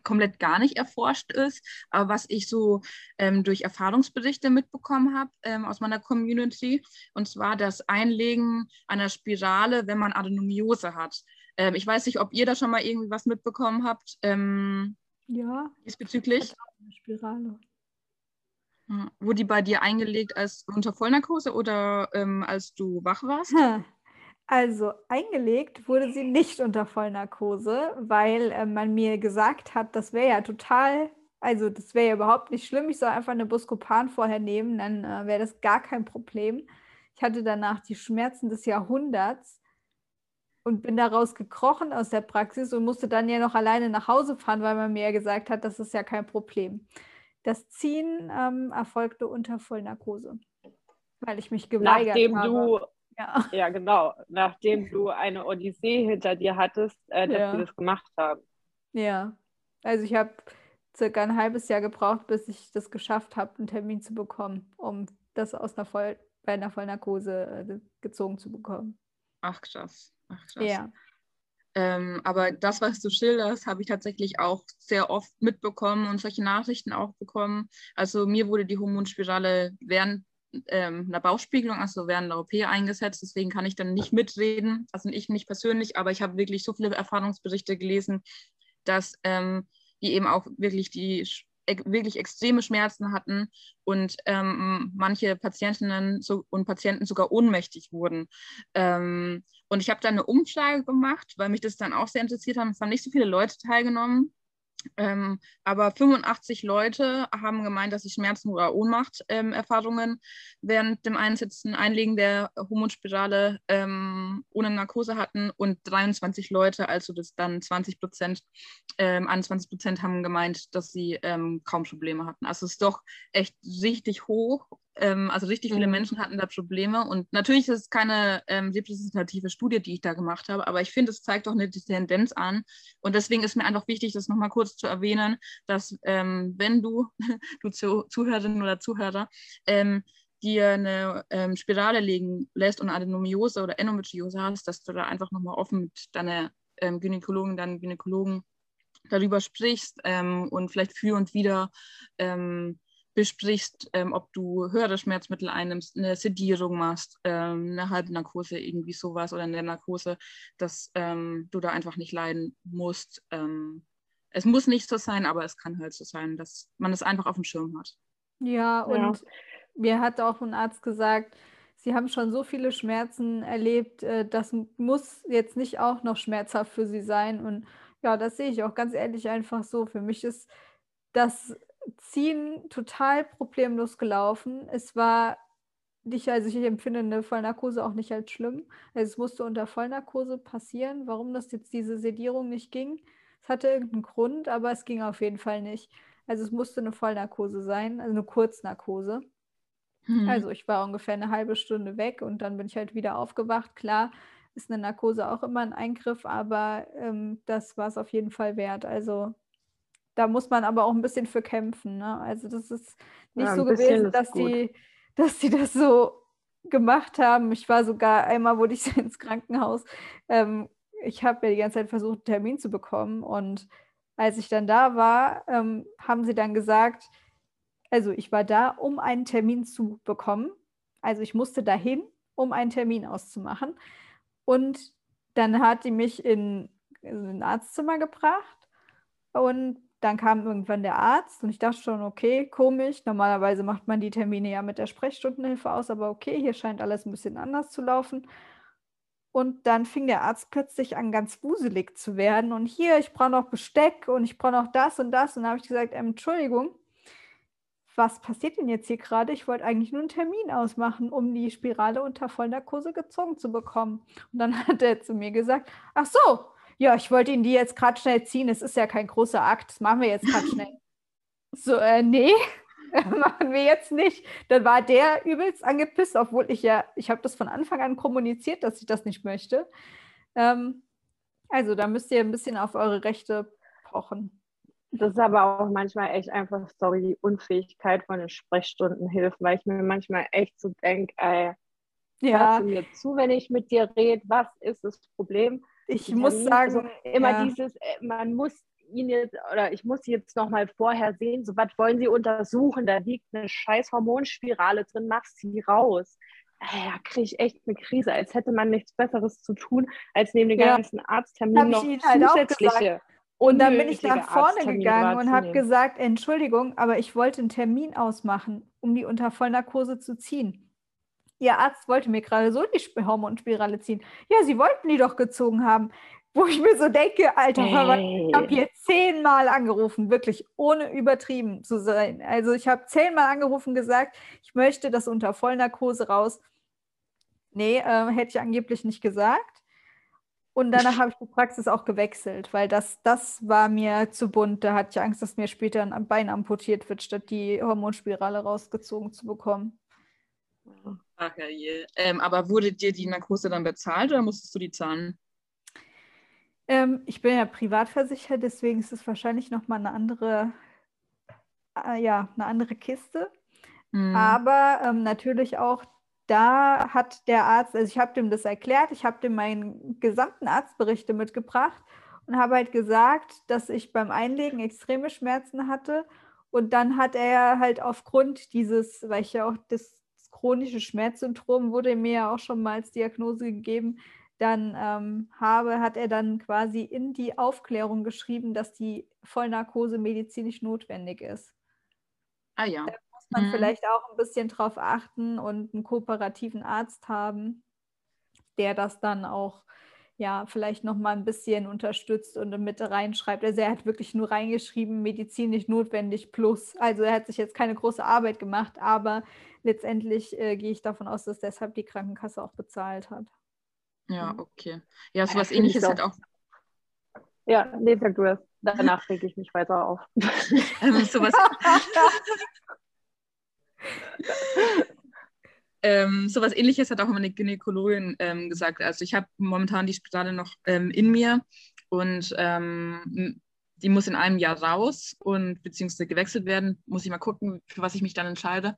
komplett gar nicht erforscht ist, aber was ich so ähm, durch Erfahrungsberichte mitbekommen habe ähm, aus meiner Community, und zwar das Einlegen einer Spirale, wenn man Adenomiose hat. Ähm, ich weiß nicht, ob ihr da schon mal irgendwie was mitbekommen habt. Ähm, ja. Diesbezüglich. Eine Spirale. Wurde die bei dir eingelegt als unter Vollnarkose oder ähm, als du wach warst? Also eingelegt wurde sie nicht unter Vollnarkose, weil äh, man mir gesagt hat, das wäre ja total, also das wäre ja überhaupt nicht schlimm. Ich soll einfach eine Buscopan vorher nehmen, dann äh, wäre das gar kein Problem. Ich hatte danach die Schmerzen des Jahrhunderts und bin daraus gekrochen aus der Praxis und musste dann ja noch alleine nach Hause fahren, weil man mir ja gesagt hat, das ist ja kein Problem. Das Ziehen ähm, erfolgte unter Vollnarkose, weil ich mich geweigert Nachdem habe. Du ja. ja, genau. Nachdem du eine Odyssee hinter dir hattest, äh, dass ja. wir das gemacht haben. Ja. Also ich habe circa ein halbes Jahr gebraucht, bis ich das geschafft habe, einen Termin zu bekommen, um das aus einer Voll bei einer Vollnarkose äh, gezogen zu bekommen. Ach krass. Ach krass. Ja. Ähm, aber das, was du schilderst, habe ich tatsächlich auch sehr oft mitbekommen und solche Nachrichten auch bekommen. Also mir wurde die Hormonspirale während ähm, einer Bauchspiegelung, also während der OP eingesetzt. Deswegen kann ich dann nicht mitreden, also ich nicht persönlich, aber ich habe wirklich so viele Erfahrungsberichte gelesen, dass ähm, die eben auch wirklich die wirklich extreme Schmerzen hatten und ähm, manche Patientinnen und Patienten sogar ohnmächtig wurden. Ähm, und ich habe dann eine Umfrage gemacht, weil mich das dann auch sehr interessiert hat. Es haben nicht so viele Leute teilgenommen. Ähm, aber 85 Leute haben gemeint, dass sie Schmerzen oder Ohnmachterfahrungen ähm, während dem Einsetzen, Einlegen der Hormonspirale ähm, ohne Narkose hatten und 23 Leute, also das dann 20 Prozent, 21 ähm, Prozent haben gemeint, dass sie ähm, kaum Probleme hatten. Also es ist doch echt richtig hoch ähm, also richtig viele mhm. Menschen hatten da Probleme. Und natürlich ist es keine ähm, repräsentative Studie, die ich da gemacht habe, aber ich finde, es zeigt doch eine Tendenz an. Und deswegen ist mir einfach wichtig, das nochmal kurz zu erwähnen, dass ähm, wenn du, du Zuhörerin oder Zuhörer, ähm, dir eine ähm, Spirale legen lässt und Adenomiose oder Endometriose hast, dass du da einfach nochmal offen mit deiner ähm, Gynäkologin, deinen Gynäkologen darüber sprichst ähm, und vielleicht für und wieder besprichst, ähm, ob du höhere Schmerzmittel einnimmst, eine Sedierung machst, ähm, eine Halbnarkose, irgendwie sowas oder eine Narkose, dass ähm, du da einfach nicht leiden musst. Ähm, es muss nicht so sein, aber es kann halt so sein, dass man es einfach auf dem Schirm hat. Ja, und ja. mir hat auch ein Arzt gesagt, Sie haben schon so viele Schmerzen erlebt, äh, das muss jetzt nicht auch noch schmerzhaft für Sie sein. Und ja, das sehe ich auch ganz ehrlich einfach so. Für mich ist das Ziehen total problemlos gelaufen. Es war nicht, also ich empfinde eine Vollnarkose auch nicht als schlimm. Also es musste unter Vollnarkose passieren. Warum das jetzt diese Sedierung nicht ging, es hatte irgendeinen Grund, aber es ging auf jeden Fall nicht. Also es musste eine Vollnarkose sein, also eine Kurznarkose. Mhm. Also ich war ungefähr eine halbe Stunde weg und dann bin ich halt wieder aufgewacht. Klar ist eine Narkose auch immer ein Eingriff, aber ähm, das war es auf jeden Fall wert. Also da muss man aber auch ein bisschen für kämpfen. Ne? Also das ist nicht ja, so gewesen, dass die, dass die das so gemacht haben. Ich war sogar, einmal wurde ich ins Krankenhaus. Ähm, ich habe ja die ganze Zeit versucht, einen Termin zu bekommen. Und als ich dann da war, ähm, haben sie dann gesagt, also ich war da, um einen Termin zu bekommen. Also ich musste dahin, um einen Termin auszumachen. Und dann hat die mich in, in ein Arztzimmer gebracht und dann kam irgendwann der Arzt und ich dachte schon, okay, komisch. Normalerweise macht man die Termine ja mit der Sprechstundenhilfe aus, aber okay, hier scheint alles ein bisschen anders zu laufen. Und dann fing der Arzt plötzlich an, ganz wuselig zu werden. Und hier, ich brauche noch Besteck und ich brauche noch das und das. Und dann habe ich gesagt, ähm, Entschuldigung, was passiert denn jetzt hier gerade? Ich wollte eigentlich nur einen Termin ausmachen, um die Spirale unter Vollnarkose gezogen zu bekommen. Und dann hat er zu mir gesagt, ach so, ja, ich wollte Ihnen die jetzt gerade schnell ziehen. Es ist ja kein großer Akt, das machen wir jetzt gerade schnell. so, äh, nee, machen wir jetzt nicht. Dann war der übelst angepisst, obwohl ich ja, ich habe das von Anfang an kommuniziert, dass ich das nicht möchte. Ähm, also da müsst ihr ein bisschen auf eure Rechte pochen. Das ist aber auch manchmal echt einfach, sorry, die Unfähigkeit von den Sprechstundenhilfen, weil ich mir manchmal echt so denke, ey, ja. hörst du mir zu, wenn ich mit dir rede, was ist das Problem? Ich muss Termin, sagen, also immer ja. dieses, äh, man muss ihn jetzt, oder ich muss jetzt noch mal vorher sehen, so was wollen Sie untersuchen? Da liegt eine scheiß Hormonspirale drin, mach sie raus. Ja, kriege ich echt eine Krise, als hätte man nichts Besseres zu tun, als neben den ja. ganzen Arztterminen noch halt zusätzliche und dann bin ich nach vorne gegangen und habe gesagt, Entschuldigung, aber ich wollte einen Termin ausmachen, um die unter Vollnarkose zu ziehen. Ihr Arzt wollte mir gerade so die Hormonspirale ziehen. Ja, Sie wollten die doch gezogen haben. Wo ich mir so denke, Alter, hey. ich habe hier zehnmal angerufen, wirklich ohne übertrieben zu sein. Also ich habe zehnmal angerufen gesagt, ich möchte das unter Vollnarkose raus. Nee, äh, hätte ich angeblich nicht gesagt. Und danach habe ich die Praxis auch gewechselt, weil das, das war mir zu bunt. Da hatte ich Angst, dass mir später ein Bein amputiert wird, statt die Hormonspirale rausgezogen zu bekommen. Ach ja, je. Ähm, aber wurde dir die Narkose dann bezahlt oder musstest du die zahlen? Ähm, ich bin ja privatversichert, deswegen ist es wahrscheinlich nochmal eine andere, äh, ja, eine andere Kiste. Mhm. Aber ähm, natürlich auch da hat der Arzt, also ich habe dem das erklärt, ich habe dem meinen gesamten Arztberichte mitgebracht und habe halt gesagt, dass ich beim Einlegen extreme Schmerzen hatte. Und dann hat er halt aufgrund dieses, weil ich ja auch das chronische Schmerzsyndrom wurde mir ja auch schon mal als Diagnose gegeben, dann ähm, habe, hat er dann quasi in die Aufklärung geschrieben, dass die Vollnarkose medizinisch notwendig ist. Ah ja muss man mhm. vielleicht auch ein bisschen drauf achten und einen kooperativen Arzt haben, der das dann auch ja, vielleicht noch mal ein bisschen unterstützt und mit reinschreibt. Also er hat wirklich nur reingeschrieben, medizinisch notwendig plus. Also er hat sich jetzt keine große Arbeit gemacht, aber letztendlich äh, gehe ich davon aus, dass deshalb die Krankenkasse auch bezahlt hat. Ja, okay. Ja, sowas ja, ähnliches hat auch. Ja, nee, sag du es. Danach rege ich mich weiter auf. Also sowas, ähm, so was ähnliches hat auch meine Gynäkologin ähm, gesagt. Also ich habe momentan die Spirale noch ähm, in mir und ähm, die muss in einem Jahr raus und beziehungsweise gewechselt werden. Muss ich mal gucken, für was ich mich dann entscheide.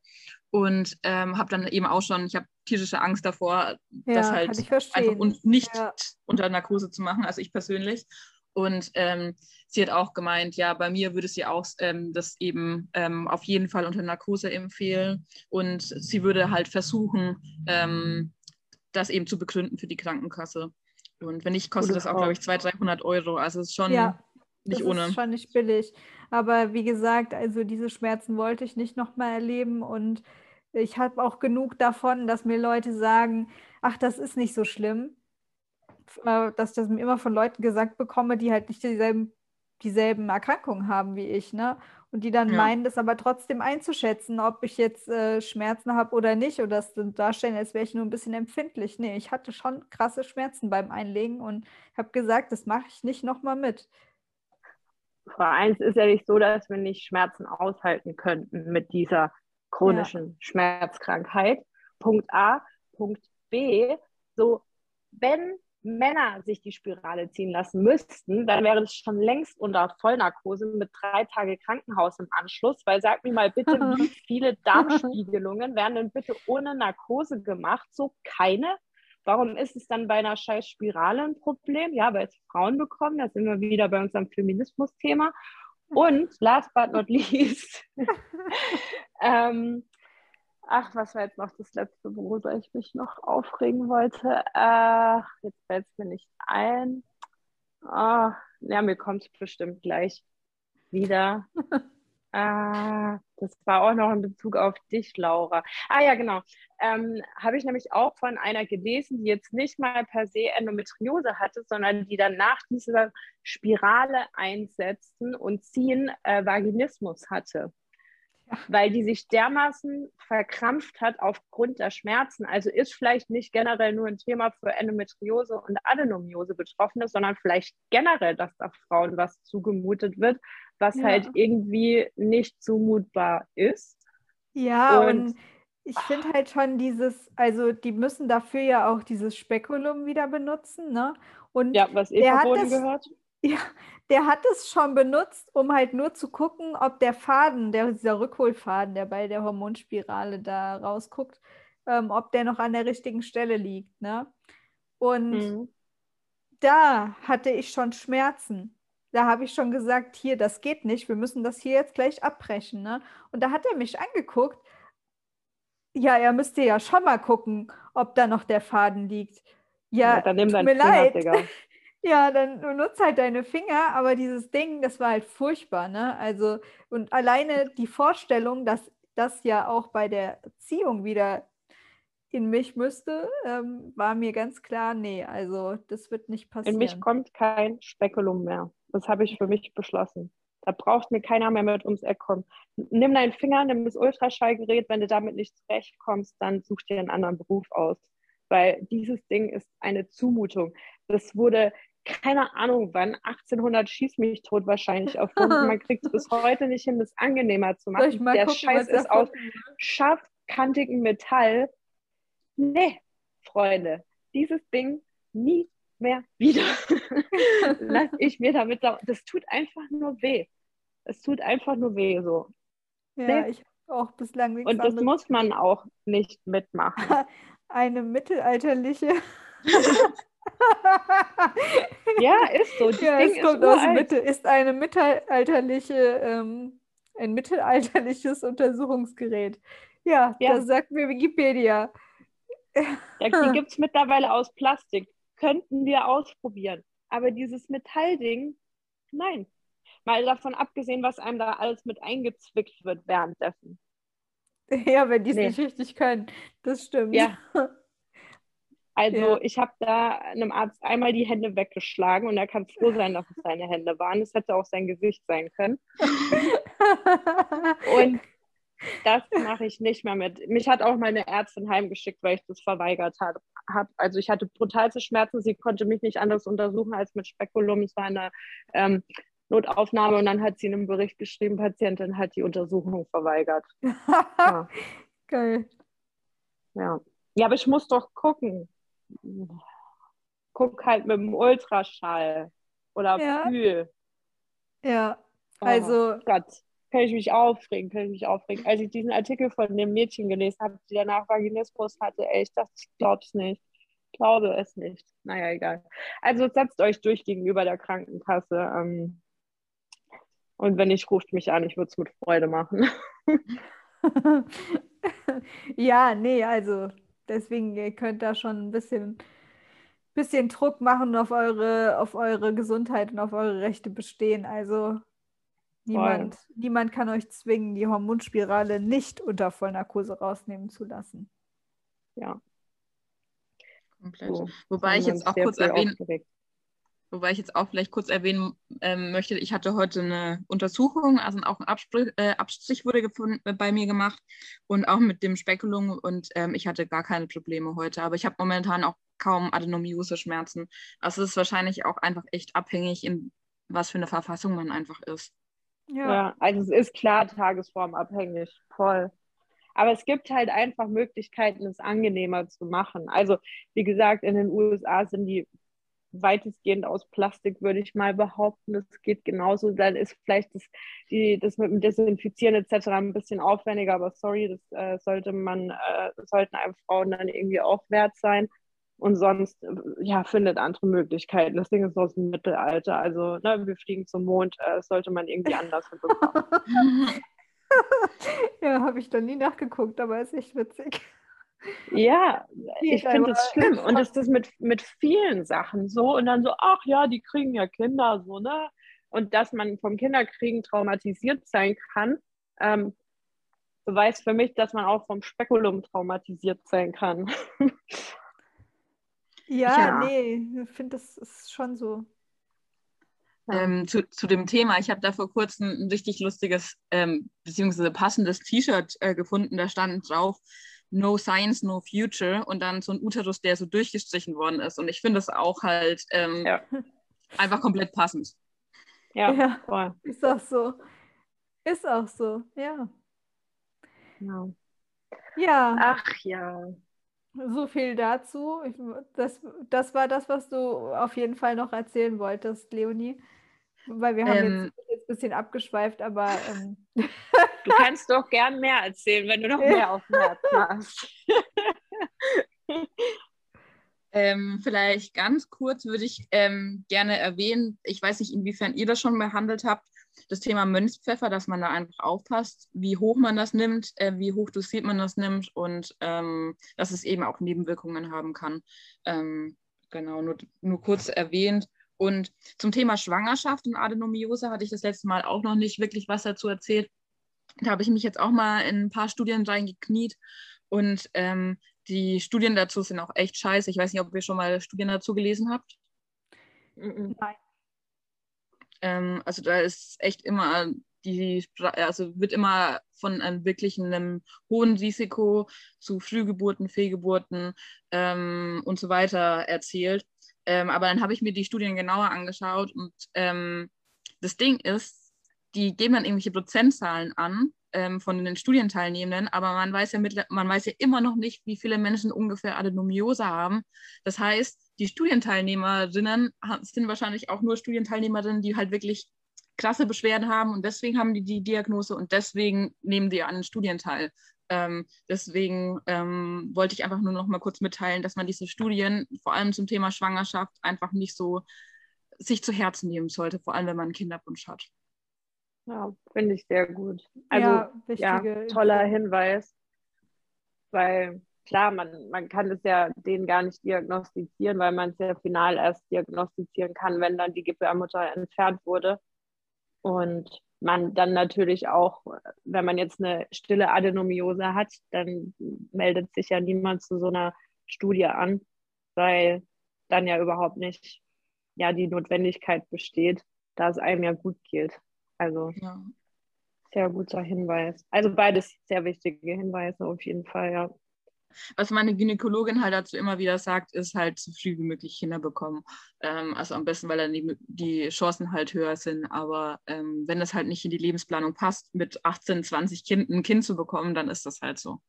Und ähm, habe dann eben auch schon, ich habe tierische Angst davor, ja, das halt einfach und nicht ja. unter Narkose zu machen, also ich persönlich. Und ähm, sie hat auch gemeint, ja, bei mir würde sie auch ähm, das eben ähm, auf jeden Fall unter Narkose empfehlen. Und sie würde halt versuchen, ähm, das eben zu begründen für die Krankenkasse. Und wenn nicht, kostet Gute das auch, glaube ich, 200, 300 Euro. Also es ist schon ja, nicht das ohne. Ist schon nicht billig. Aber wie gesagt, also diese Schmerzen wollte ich nicht nochmal erleben. Und ich habe auch genug davon, dass mir Leute sagen, ach, das ist nicht so schlimm äh, dass ich das immer von Leuten gesagt bekomme, die halt nicht dieselben, dieselben Erkrankungen haben wie ich, ne? Und die dann ja. meinen, das aber trotzdem einzuschätzen, ob ich jetzt äh, Schmerzen habe oder nicht, oder das darstellen, als wäre ich nur ein bisschen empfindlich. Nee, ich hatte schon krasse Schmerzen beim Einlegen und habe gesagt, das mache ich nicht nochmal mit. Vor eins ist ja nicht so, dass wir nicht Schmerzen aushalten könnten mit dieser chronischen ja. Schmerzkrankheit. Punkt A. Punkt B. So, wenn Männer sich die Spirale ziehen lassen müssten, dann wäre das schon längst unter Vollnarkose mit drei Tage Krankenhaus im Anschluss. Weil sag mir mal bitte, wie viele Darmspiegelungen werden denn bitte ohne Narkose gemacht? So keine. Warum ist es dann bei einer scheiß Spirale ein Problem? Ja, weil es Frauen bekommen. Da sind wir wieder bei unserem Feminismus-Thema. Und last but not least, ähm, Ach, was war jetzt noch das letzte, worüber ich mich noch aufregen wollte? Äh, jetzt fällt es mir nicht ein. Oh, ja, mir kommt es bestimmt gleich wieder. Ah, das war auch noch in Bezug auf dich, Laura. Ah ja, genau. Ähm, Habe ich nämlich auch von einer gelesen, die jetzt nicht mal per se Endometriose hatte, sondern die dann nach dieser Spirale einsetzen und ziehen äh, Vaginismus hatte. Ja. Weil die sich dermaßen verkrampft hat aufgrund der Schmerzen. Also ist vielleicht nicht generell nur ein Thema für Endometriose und Adenomiose Betroffene, sondern vielleicht generell, dass da Frauen was zugemutet wird was ja. halt irgendwie nicht zumutbar ist. Ja, und, und ich finde halt schon dieses, also die müssen dafür ja auch dieses Spekulum wieder benutzen, ne? Und ja, was eh verboten gehört. Ja, der hat es schon benutzt, um halt nur zu gucken, ob der Faden, der, dieser Rückholfaden, der bei der Hormonspirale da rausguckt, ähm, ob der noch an der richtigen Stelle liegt, ne? Und mhm. da hatte ich schon Schmerzen da habe ich schon gesagt, hier, das geht nicht, wir müssen das hier jetzt gleich abbrechen. Ne? Und da hat er mich angeguckt. Ja, er müsste ja schon mal gucken, ob da noch der Faden liegt. Ja, ja dann nimm tut mir Finger, leid. Ja, dann nutzt halt deine Finger, aber dieses Ding, das war halt furchtbar, ne? Also, und alleine die Vorstellung, dass das ja auch bei der Erziehung wieder in mich müsste, ähm, war mir ganz klar, nee, also das wird nicht passieren. In mich kommt kein Spekulum mehr. Das habe ich für mich beschlossen. Da braucht mir keiner mehr mit ums Eck kommen. Nimm deinen Finger, nimm das Ultraschallgerät. Wenn du damit nicht zurechtkommst, dann such dir einen anderen Beruf aus. Weil dieses Ding ist eine Zumutung. Das wurde, keine Ahnung wann, 1800 schieß mich tot wahrscheinlich erfunden. Man kriegt es bis heute nicht hin, das angenehmer zu machen. Der gucken, Scheiß ist aus scharfkantigem Metall. Nee, Freunde, dieses Ding nie mehr wieder. Lass ich mir damit, das tut einfach nur weh. Es tut einfach nur weh so. Ja, nee. ich auch bislang nichts Und das muss man auch nicht mitmachen. Eine mittelalterliche. ja, ist so. Das ja, Ding es kommt aus Mitte, ist eine mittelalterliche, ähm, ein mittelalterliches Untersuchungsgerät. Ja, ja. das sagt mir Wikipedia. Ja, die gibt es mittlerweile aus Plastik könnten wir ausprobieren. Aber dieses Metallding, nein. Mal davon abgesehen, was einem da alles mit eingezwickt wird währenddessen. Ja, wenn die es nee. nicht richtig können. Das stimmt. Ja. Also ja. ich habe da einem Arzt einmal die Hände weggeschlagen und er kann froh sein, dass es seine Hände waren. Es hätte auch sein Gesicht sein können. und das mache ich nicht mehr mit. Mich hat auch meine Ärztin heimgeschickt, weil ich das verweigert habe. Also ich hatte brutalste Schmerzen. Sie konnte mich nicht anders untersuchen als mit Spekulum. Es war eine ähm, Notaufnahme und dann hat sie in einem Bericht geschrieben, Patientin hat die Untersuchung verweigert. ja. Geil. Ja. ja, aber ich muss doch gucken. Guck halt mit dem Ultraschall oder ja. fühl. Ja, oh also. Oh Gott kann ich mich aufregen, kann ich mich aufregen. Als ich diesen Artikel von dem Mädchen gelesen habe, die danach Vaginismus hatte, ey, ich dachte, ich glaube es nicht. Ich glaube es nicht. Naja, egal. Also setzt euch durch gegenüber der Krankenkasse. Ähm, und wenn nicht, ruft mich an, ich würde es mit Freude machen. ja, nee, also deswegen, ihr könnt da schon ein bisschen, bisschen Druck machen und auf eure, auf eure Gesundheit und auf eure Rechte bestehen. Also Niemand, niemand kann euch zwingen, die Hormonspirale nicht unter Vollnarkose rausnehmen zu lassen. Ja. Komplett. So, Wobei ich jetzt auch kurz erwähnen, wobei ich jetzt auch vielleicht kurz erwähnen ähm, möchte, ich hatte heute eine Untersuchung, also auch ein Abstrich, äh, Abstrich wurde gefunden, äh, bei mir gemacht und auch mit dem Spekulum und ähm, ich hatte gar keine Probleme heute, aber ich habe momentan auch kaum Adenomiose-Schmerzen. Also es ist wahrscheinlich auch einfach echt abhängig, in was für eine Verfassung man einfach ist. Ja. ja. Also es ist klar tagesformabhängig, voll. Aber es gibt halt einfach Möglichkeiten, es angenehmer zu machen. Also wie gesagt, in den USA sind die weitestgehend aus Plastik, würde ich mal behaupten. Das geht genauso. Dann ist vielleicht das, die, das mit dem Desinfizieren etc. ein bisschen aufwendiger, aber sorry, das äh, sollte man, äh, sollten einem Frauen dann irgendwie auch wert sein und sonst ja, findet andere Möglichkeiten. Das Ding ist aus dem Mittelalter. Also, ne, wir fliegen zum Mond, äh, sollte man irgendwie anders hinbekommen. ja, habe ich dann nie nachgeguckt, aber ist echt witzig. Ja, ich finde es schlimm. Und es ist mit, mit vielen Sachen so. Und dann so, ach ja, die kriegen ja Kinder, so, ne? und dass man vom Kinderkriegen traumatisiert sein kann, ähm, beweist für mich, dass man auch vom Spekulum traumatisiert sein kann. ja, ja, nee, ich finde, das ist schon so. Ähm, zu, zu dem Thema. Ich habe da vor kurzem ein richtig lustiges ähm, beziehungsweise passendes T-Shirt äh, gefunden. Da stand drauf No Science, No Future und dann so ein Uterus, der so durchgestrichen worden ist. Und ich finde das auch halt ähm, ja. einfach komplett passend. Ja, ja voll. ist auch so. Ist auch so, ja. Genau. Ja. Ach ja. So viel dazu. Ich, das, das war das, was du auf jeden Fall noch erzählen wolltest, Leonie. Weil wir haben ähm, jetzt, bisschen abgeschweift, aber. Ähm. Du kannst doch gern mehr erzählen, wenn du noch mehr auf dem Herzen hast. Ähm, vielleicht ganz kurz würde ich ähm, gerne erwähnen, ich weiß nicht, inwiefern ihr das schon behandelt habt, das Thema Mönchspfeffer, dass man da einfach aufpasst, wie hoch man das nimmt, äh, wie hoch dosiert man das nimmt und ähm, dass es eben auch Nebenwirkungen haben kann. Ähm, genau, nur, nur kurz erwähnt. Und zum Thema Schwangerschaft und Adenomiose hatte ich das letzte Mal auch noch nicht wirklich was dazu erzählt. Da habe ich mich jetzt auch mal in ein paar Studien reingekniet und ähm, die Studien dazu sind auch echt scheiße. Ich weiß nicht, ob ihr schon mal Studien dazu gelesen habt. Nein. Ähm, also da ist echt immer die, also wird immer von einem wirklich einem hohen Risiko zu Frühgeburten, Fehlgeburten ähm, und so weiter erzählt. Ähm, aber dann habe ich mir die Studien genauer angeschaut und ähm, das Ding ist, die geben dann irgendwelche Prozentzahlen an ähm, von den Studienteilnehmenden, aber man weiß, ja mit, man weiß ja immer noch nicht, wie viele Menschen ungefähr Adenomiose haben. Das heißt, die Studienteilnehmerinnen sind wahrscheinlich auch nur Studienteilnehmerinnen, die halt wirklich krasse Beschwerden haben und deswegen haben die die Diagnose und deswegen nehmen die an den Studien teil. Ähm, deswegen ähm, wollte ich einfach nur noch mal kurz mitteilen, dass man diese Studien vor allem zum Thema Schwangerschaft einfach nicht so sich zu Herzen nehmen sollte, vor allem wenn man einen Kinderwunsch hat. Ja, finde ich sehr gut. Also ja, ja toller Hinweis, weil klar, man, man kann es ja den gar nicht diagnostizieren, weil man es ja final erst diagnostizieren kann, wenn dann die Gebärmutter entfernt wurde. Und man dann natürlich auch, wenn man jetzt eine stille Adenomiose hat, dann meldet sich ja niemand zu so einer Studie an, weil dann ja überhaupt nicht ja, die Notwendigkeit besteht, da es einem ja gut geht. Also ja. sehr guter Hinweis. Also beides sehr wichtige Hinweise auf jeden Fall, ja. Was meine Gynäkologin halt dazu immer wieder sagt, ist halt so früh wie möglich Kinder bekommen. Ähm, also am besten, weil dann die, die Chancen halt höher sind. Aber ähm, wenn das halt nicht in die Lebensplanung passt, mit 18, 20 Kind ein Kind zu bekommen, dann ist das halt so.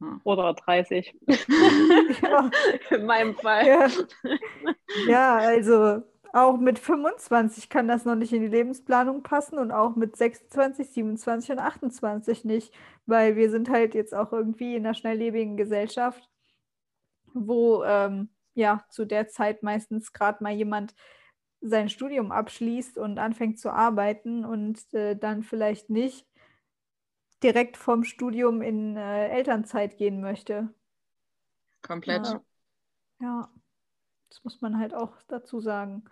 Ja. Oder 30. ja. In meinem Fall. Ja. ja, also auch mit 25 kann das noch nicht in die Lebensplanung passen und auch mit 26, 27 und 28 nicht, weil wir sind halt jetzt auch irgendwie in einer schnelllebigen Gesellschaft, wo ähm, ja zu der Zeit meistens gerade mal jemand sein Studium abschließt und anfängt zu arbeiten und äh, dann vielleicht nicht direkt vom Studium in äh, Elternzeit gehen möchte. Komplett. Ja. ja. Das muss man halt auch dazu sagen.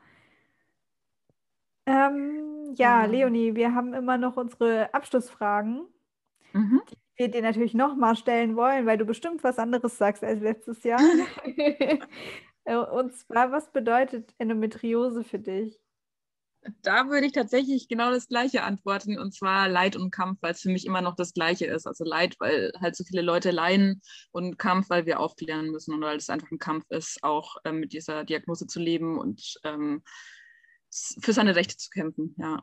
Ähm, ja, genau. Leonie, wir haben immer noch unsere Abschlussfragen, mhm. die wir dir natürlich nochmal stellen wollen, weil du bestimmt was anderes sagst als letztes Jahr. Äh, und zwar, was bedeutet Endometriose für dich? Da würde ich tatsächlich genau das Gleiche antworten, und zwar Leid und Kampf, weil es für mich immer noch das Gleiche ist. Also Leid, weil halt so viele Leute leiden und Kampf, weil wir aufklären müssen und weil es einfach ein Kampf ist, auch ähm, mit dieser Diagnose zu leben und ähm, für seine Rechte zu kämpfen, ja.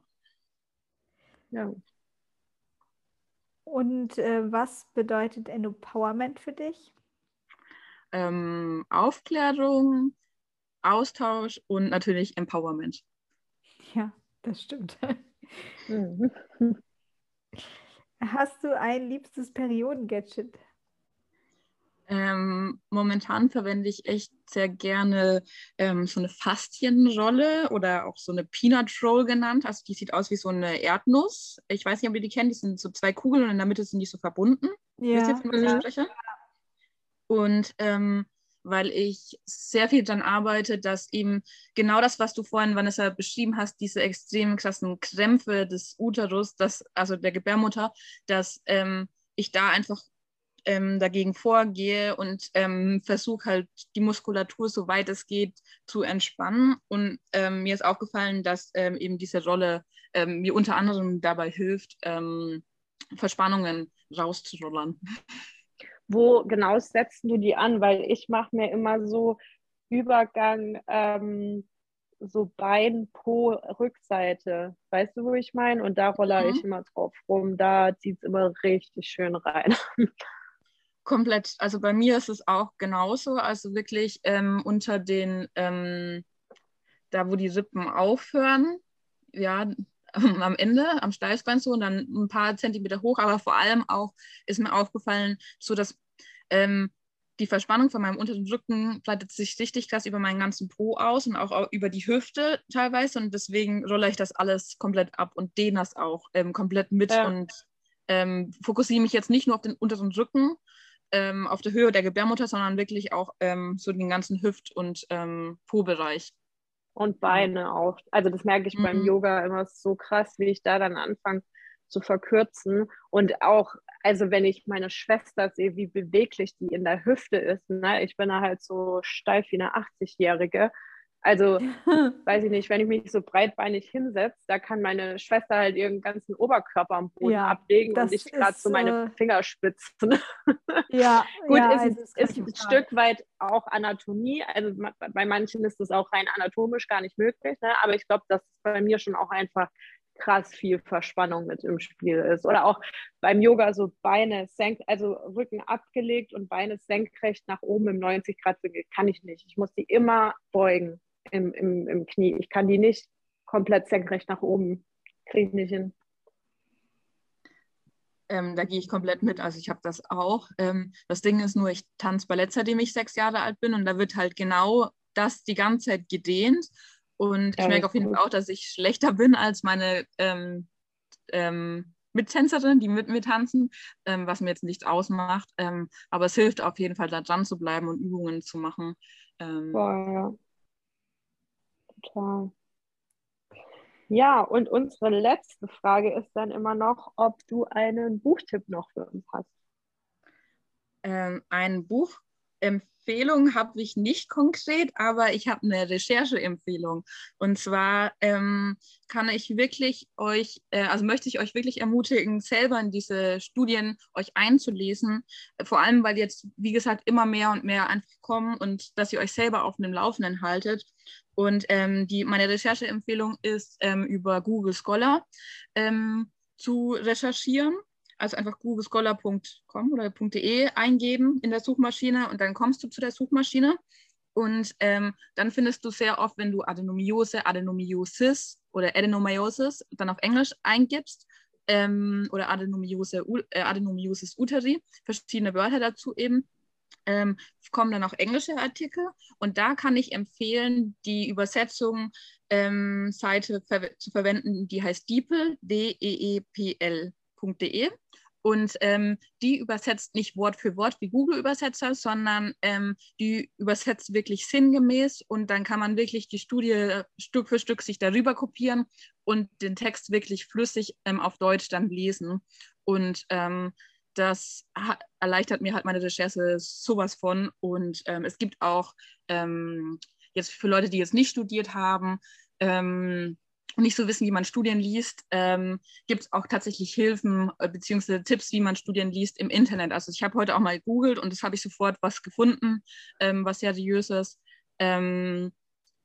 Ja. Und äh, was bedeutet Empowerment für dich? Ähm, Aufklärung, Austausch und natürlich Empowerment. Ja, das stimmt. Mhm. Hast du ein liebstes Periodengadget? Ähm, momentan verwende ich echt sehr gerne ähm, so eine Faszienrolle oder auch so eine Peanut Roll genannt. Also die sieht aus wie so eine Erdnuss. Ich weiß nicht, ob ihr die kennt. Die sind so zwei Kugeln und in der Mitte sind die so verbunden. Ja. Wisst ihr, von was ich spreche? Und ähm, weil ich sehr viel daran arbeite, dass eben genau das, was du vorhin, Vanessa, beschrieben hast, diese extrem krassen Krämpfe des Uterus, das, also der Gebärmutter, dass ähm, ich da einfach ähm, dagegen vorgehe und ähm, versuche halt die Muskulatur, soweit es geht, zu entspannen. Und ähm, mir ist aufgefallen, dass ähm, eben diese Rolle ähm, mir unter anderem dabei hilft, ähm, Verspannungen rauszurollern. Wo genau setzt du die an? Weil ich mache mir immer so Übergang so Bein, Po, Rückseite. Weißt du, wo ich meine? Und da roller mhm. ich immer drauf rum. Da zieht es immer richtig schön rein. komplett, also bei mir ist es auch genauso, also wirklich ähm, unter den, ähm, da wo die Rippen aufhören, ja, am Ende, am Steißbein so und dann ein paar Zentimeter hoch, aber vor allem auch ist mir aufgefallen, so dass ähm, die Verspannung von meinem unteren Rücken breitet sich richtig krass über meinen ganzen Po aus und auch über die Hüfte teilweise. Und deswegen rolle ich das alles komplett ab und dehne das auch ähm, komplett mit ja. und ähm, fokussiere mich jetzt nicht nur auf den unteren Rücken, ähm, auf der Höhe der Gebärmutter, sondern wirklich auch ähm, so den ganzen Hüft- und ähm, Po-Bereich. Und Beine auch. Also das merke ich mhm. beim Yoga immer so krass, wie ich da dann anfange zu verkürzen. Und auch, also wenn ich meine Schwester sehe, wie beweglich die in der Hüfte ist, ne? ich bin da halt so steif wie eine 80-Jährige. Also, weiß ich nicht, wenn ich mich so breitbeinig hinsetze, da kann meine Schwester halt ihren ganzen Oberkörper am Boden ja, ablegen und ich gerade so meine äh... Fingerspitzen. Ja, gut, ja, ist, also ist, ein Stück weit auch Anatomie. Also bei manchen ist das auch rein anatomisch gar nicht möglich, ne? aber ich glaube, dass bei mir schon auch einfach krass viel Verspannung mit im Spiel ist. Oder auch beim Yoga so Beine senk, also Rücken abgelegt und Beine senkrecht nach oben im 90 Grad kann ich nicht. Ich muss die immer beugen im, im, im Knie. Ich kann die nicht komplett senkrecht nach oben. Kriege ich nicht hin. Ähm, da gehe ich komplett mit. Also ich habe das auch. Ähm, das Ding ist nur, ich tanze Ballett, seitdem ich sechs Jahre alt bin und da wird halt genau das die ganze Zeit gedehnt. Und ich merke auf jeden Fall auch, dass ich schlechter bin als meine ähm, ähm, Mittänzerin, die mit mir tanzen, ähm, was mir jetzt nichts ausmacht. Ähm, aber es hilft auf jeden Fall, da dran zu bleiben und Übungen zu machen. Ähm, Boah, ja. Total. Ja, und unsere letzte Frage ist dann immer noch, ob du einen Buchtipp noch für uns hast. Ähm, ein Buchempfehlung habe ich nicht konkret, aber ich habe eine Rechercheempfehlung. Und zwar ähm, kann ich wirklich euch, äh, also möchte ich euch wirklich ermutigen, selber in diese Studien euch einzulesen. Vor allem, weil jetzt, wie gesagt, immer mehr und mehr einfach kommen und dass ihr euch selber auf dem Laufenden haltet. Und ähm, die, meine Rechercheempfehlung ist, ähm, über Google Scholar ähm, zu recherchieren. Also einfach googlescholar.com oder .de eingeben in der Suchmaschine und dann kommst du zu der Suchmaschine. Und ähm, dann findest du sehr oft, wenn du Adenomiose, Adenomiosis oder Adenomyosis dann auf Englisch eingibst ähm, oder Adenomiose, äh, Adenomiosis uteri, verschiedene Wörter dazu eben, ähm, kommen dann auch englische Artikel und da kann ich empfehlen, die Übersetzung ähm, Seite ver zu verwenden, die heißt DeepL, D-E-E-P-L.de. Und ähm, die übersetzt nicht Wort für Wort wie Google-Übersetzer, sondern ähm, die übersetzt wirklich sinngemäß und dann kann man wirklich die Studie Stück für Stück sich darüber kopieren und den Text wirklich flüssig ähm, auf Deutsch dann lesen. Und ähm, das erleichtert mir halt meine Recherche sowas von. Und ähm, es gibt auch ähm, jetzt für Leute, die jetzt nicht studiert haben ähm, und nicht so wissen, wie man Studien liest, ähm, gibt es auch tatsächlich Hilfen äh, bzw. Tipps, wie man Studien liest im Internet. Also ich habe heute auch mal gegoogelt und das habe ich sofort was gefunden, ähm, was seriöses. Ähm,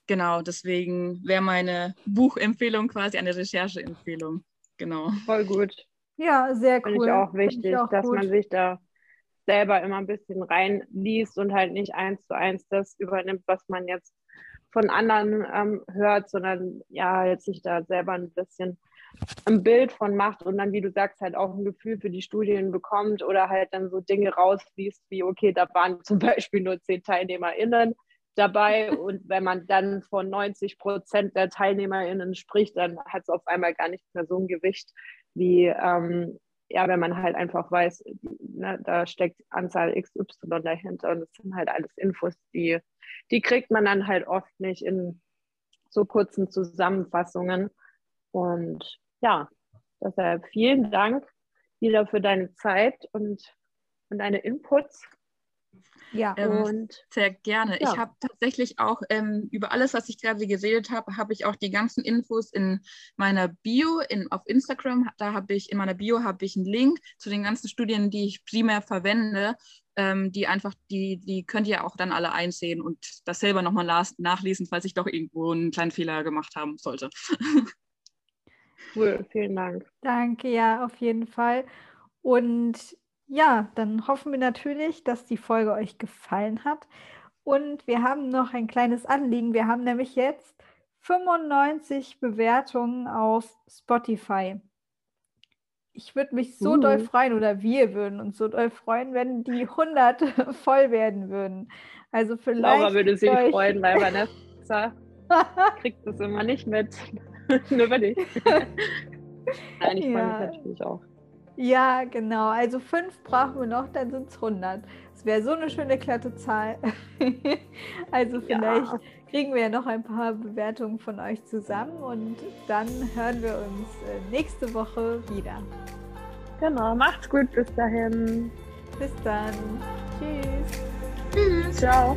genau, deswegen wäre meine Buchempfehlung quasi eine Rechercheempfehlung. Genau. Voll gut. Ja, sehr cool. Finde ich auch wichtig, ich auch dass gut. man sich da selber immer ein bisschen reinliest und halt nicht eins zu eins das übernimmt, was man jetzt von anderen ähm, hört, sondern ja, jetzt sich da selber ein bisschen ein Bild von macht und dann, wie du sagst, halt auch ein Gefühl für die Studien bekommt oder halt dann so Dinge rausliest, wie, okay, da waren zum Beispiel nur zehn TeilnehmerInnen dabei und wenn man dann von 90 Prozent der TeilnehmerInnen spricht, dann hat es auf einmal gar nicht mehr so ein Gewicht, wie, ähm, ja, wenn man halt einfach weiß, ne, da steckt Anzahl XY dahinter und das sind halt alles Infos, die, die kriegt man dann halt oft nicht in so kurzen Zusammenfassungen. Und ja, deshalb vielen Dank wieder für deine Zeit und, und deine Inputs. Ja, ähm, und sehr gerne. Ja. Ich habe tatsächlich auch ähm, über alles, was ich gerade geredet habe, habe ich auch die ganzen Infos in meiner Bio in, auf Instagram. Da habe ich in meiner Bio habe ich einen Link zu den ganzen Studien, die ich primär verwende. Ähm, die einfach, die, die könnt ihr auch dann alle einsehen und das selber nochmal nachlesen, falls ich doch irgendwo einen kleinen Fehler gemacht haben sollte. cool, vielen Dank. Danke, ja, auf jeden Fall. Und ja, dann hoffen wir natürlich, dass die Folge euch gefallen hat. Und wir haben noch ein kleines Anliegen. Wir haben nämlich jetzt 95 Bewertungen auf Spotify. Ich würde mich so uh. doll freuen, oder wir würden uns so doll freuen, wenn die 100 voll werden würden. Also vielleicht. Laura würde sich freuen, weil Vanessa kriegt das immer nicht mit. Nur über dich. Nein, ich freue mich natürlich auch. Ja, genau. Also fünf brauchen wir noch, dann sind es 100. Das wäre so eine schöne glatte Zahl. also vielleicht ja. kriegen wir ja noch ein paar Bewertungen von euch zusammen und dann hören wir uns äh, nächste Woche wieder. Genau, macht's gut bis dahin. Bis dann. Tschüss. Tschüss. Ciao.